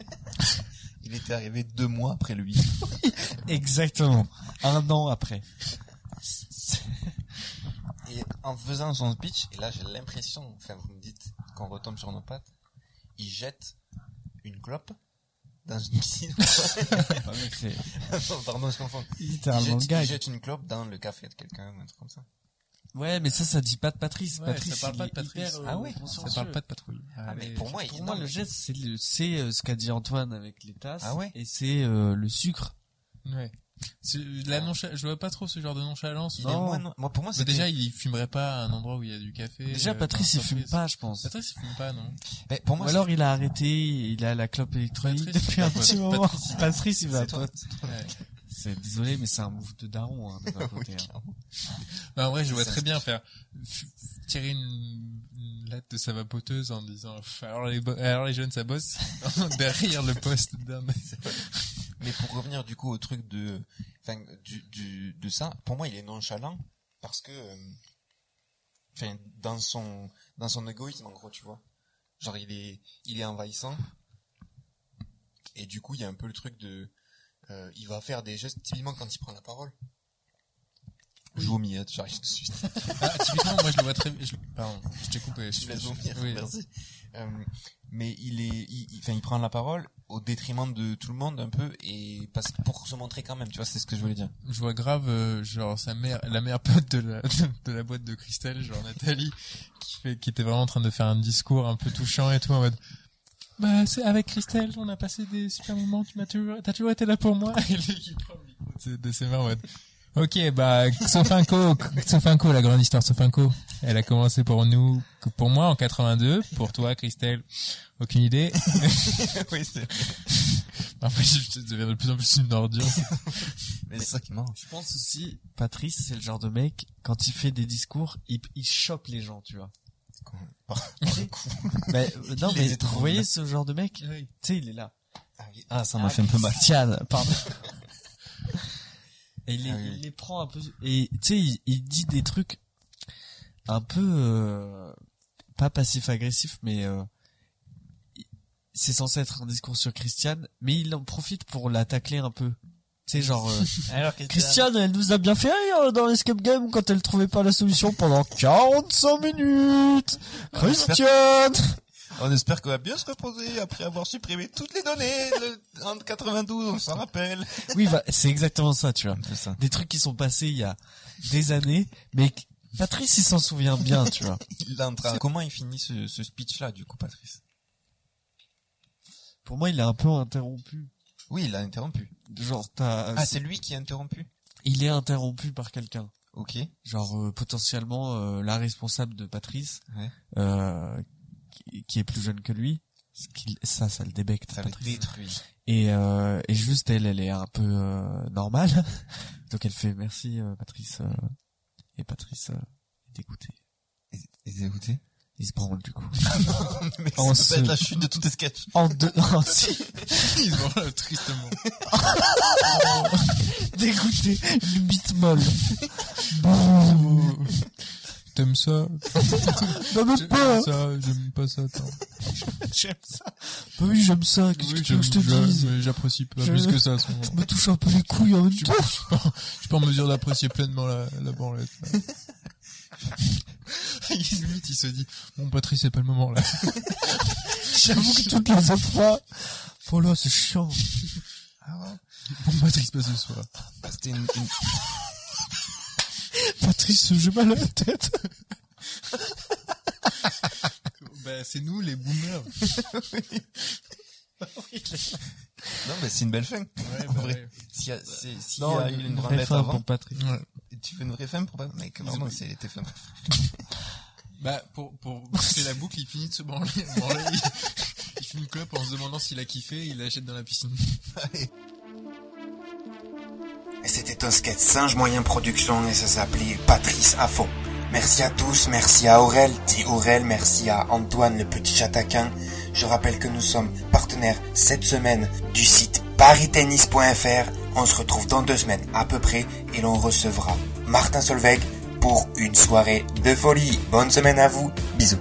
Il était arrivé deux mois après lui. (laughs) Exactement. Un an après. Et en faisant son speech, et là j'ai l'impression, enfin vous me dites qu'on retombe sur nos pattes, il jette une clope dans une piscine. (laughs) Ah, Non, Pardon, je confonds. Il littéralement gars. il jette une clope dans le café de quelqu'un, ou un truc comme ça. Ouais, mais ça, ça dit pas de Patrice. Ouais, Patrice, ça parle il pas de Patrice. hyper, euh, Ah ouais, Ça parle pas de patrouille. Ah, mais pour moi, Pour il- moi, non, le geste, c'est le, c'est euh, ce qu'a dit Antoine avec les tasses. Ah ouais Et c'est euh, le sucre. Ouais. C'est- La noncha- je vois pas trop ce genre de nonchalance. Non. moins non- moi, pour moi, c'était... déjà, il fumerait pas à un endroit où il y a du café. Déjà, euh, Patrice, il fume pas, je pense. Patrice, il fume pas, non. Mais pour moi, Ou alors il a arrêté, il a la clope électronique Patrice, depuis un petit moment. Patrice. Patrice, il va c'est toi. pas. C'est désolé, mais c'est un move de daron hein, de notre Oui, côté. hein. Bah, en vrai, je vois très bien faire tirer une, une lettre de sa vapoteuse en disant alors les, alors les jeunes ça bosse (laughs) derrière le poste d'un Mais pour revenir du coup au truc de, enfin, du, du, de ça, pour moi, il est nonchalant parce que, euh, enfin, dans son, dans son égoïsme, en gros, tu vois. Genre, il est, il est envahissant. Et du coup, il y a un peu le truc de, euh, il va faire des gestes, typiquement quand il prend la parole. Je vomis, j'arrive tout de suite. ah, typiquement moi je le vois très je, pardon je t'ai coupé Je vomir, oui. merci. Euh, mais il est, il, il- il prend la parole au détriment de tout le monde un peu et parce pour se montrer quand même, tu vois, c'est ce que je voulais dire. je vois grave euh, genre sa mère la mère pote de la (laughs) de la boîte de Christelle genre Nathalie qui fait qui était vraiment en train de faire un discours un peu touchant et tout en mode bah c'est avec Christelle on a passé des super moments tu m'as toujours t'as toujours été là pour moi (laughs) et lui qui prend le micro de de en mode Ok, bah Sofinco, Sofinco, la grande histoire Sofinco, elle a commencé pour nous, pour moi en 82, pour toi Christelle, aucune idée. (laughs) oui, c'est, Après, je deviens de plus en plus une ordure. (laughs) mais c'est ça qui marche. Je pense aussi, Patrice, c'est le genre de mec, quand il fait des discours, il, il chope les gens, tu vois. Par, par le coup. Mais, (laughs) euh, non, Il mais vous voyez ce genre de mec? Tu sais, il est là. Ah, oui. Ah, ça m'a fait un peu mal. Tiens, pardon. Et il les, Ah oui. il les prend un peu, et tu sais, il, il dit des trucs un peu, euh, pas passif-agressif, mais euh, c'est censé être un discours sur Christiane, mais il en profite pour la tacler un peu. Tu sais, genre, euh, (laughs) Alors, Christiane, elle nous a bien fait rire dans l'escape game quand elle trouvait pas la solution pendant 45 minutes. Christiane! On espère qu'on va bien se reposer après avoir supprimé toutes les données de- en 92, on s'en rappelle. Oui, bah, c'est exactement ça, tu vois. Ça. Des trucs qui sont passés il y a des années, mais Patrice, il s'en souvient bien, tu vois. Il est en train- Comment il finit ce, ce speech-là, du coup, Patrice? Pour moi, il est un peu interrompu. Oui, il a interrompu. Genre, t'as, Ah, c'est lui qui a interrompu? Il est interrompu par quelqu'un. Ok. Genre, euh, potentiellement, euh, la responsable de Patrice, Ouais. euh, qui, qui est plus jeune que lui. Ça, ça le débecte. Ça le Patrice. détruit. Et, euh, et juste elle, elle est un peu euh, normale. (laughs) Donc elle fait merci euh, Patrice. euh, et Patrice euh, est dégoûté. Et c'est écouté Il se branle du coup. Mais En ça ce- va être la chute de tous tes sketchs. En deux, en si, Il se branle tristement. (laughs) dégoûté, une bite molle. (laughs) T'aimes ça? Non mais J'aime pas. ça, j'aime pas ça, attends. (laughs) J'aime ça. Bah oui j'aime ça. Qu'est-ce que tu veux que je te dise? j'apprécie pas Je- plus que ça à ce (laughs) moment. Je me touche un peu les couilles en même (laughs) Je suis temps. pas, je suis pas- je suis pas en mesure d'apprécier pleinement la, la branlette. Limite, il se dit, bon, Patrice, c'est pas le moment, là. J'avoue que toutes les autres fois. Oh là c'est chiant. Bon, Patrice, pas ce soir. Bah, C'était une, une- Patrice j'ai mal à la tête. Bah, c'est nous, les boomers. (laughs) Non, mais c'est une belle fin. Ouais, En bah, vrai. ouais. S'il y a, c'est- s'il y Non a eu une vraie fin avant, pour Patrice. Ouais. tu fais une vraie fin pour pas, mec, vraiment, c'est, était fin. (laughs) Bah, pour, pour boucler la boucle, il finit de se branler. branler, il, (laughs) il fume une clope en se demandant s'il a kiffé, il l'achète dans la piscine. Et c'était un sketch Singe Moyen Production et ça s'appelait Patrice fond. Merci à tous, merci à Aurel, dit Aurel, merci à Antoine le petit chataquin. Je rappelle que nous sommes partenaires cette semaine du site paristennis.fr. On se retrouve dans deux semaines à peu près et l'on recevra Martin Solveig pour une soirée de folie. Bonne semaine à vous, bisous.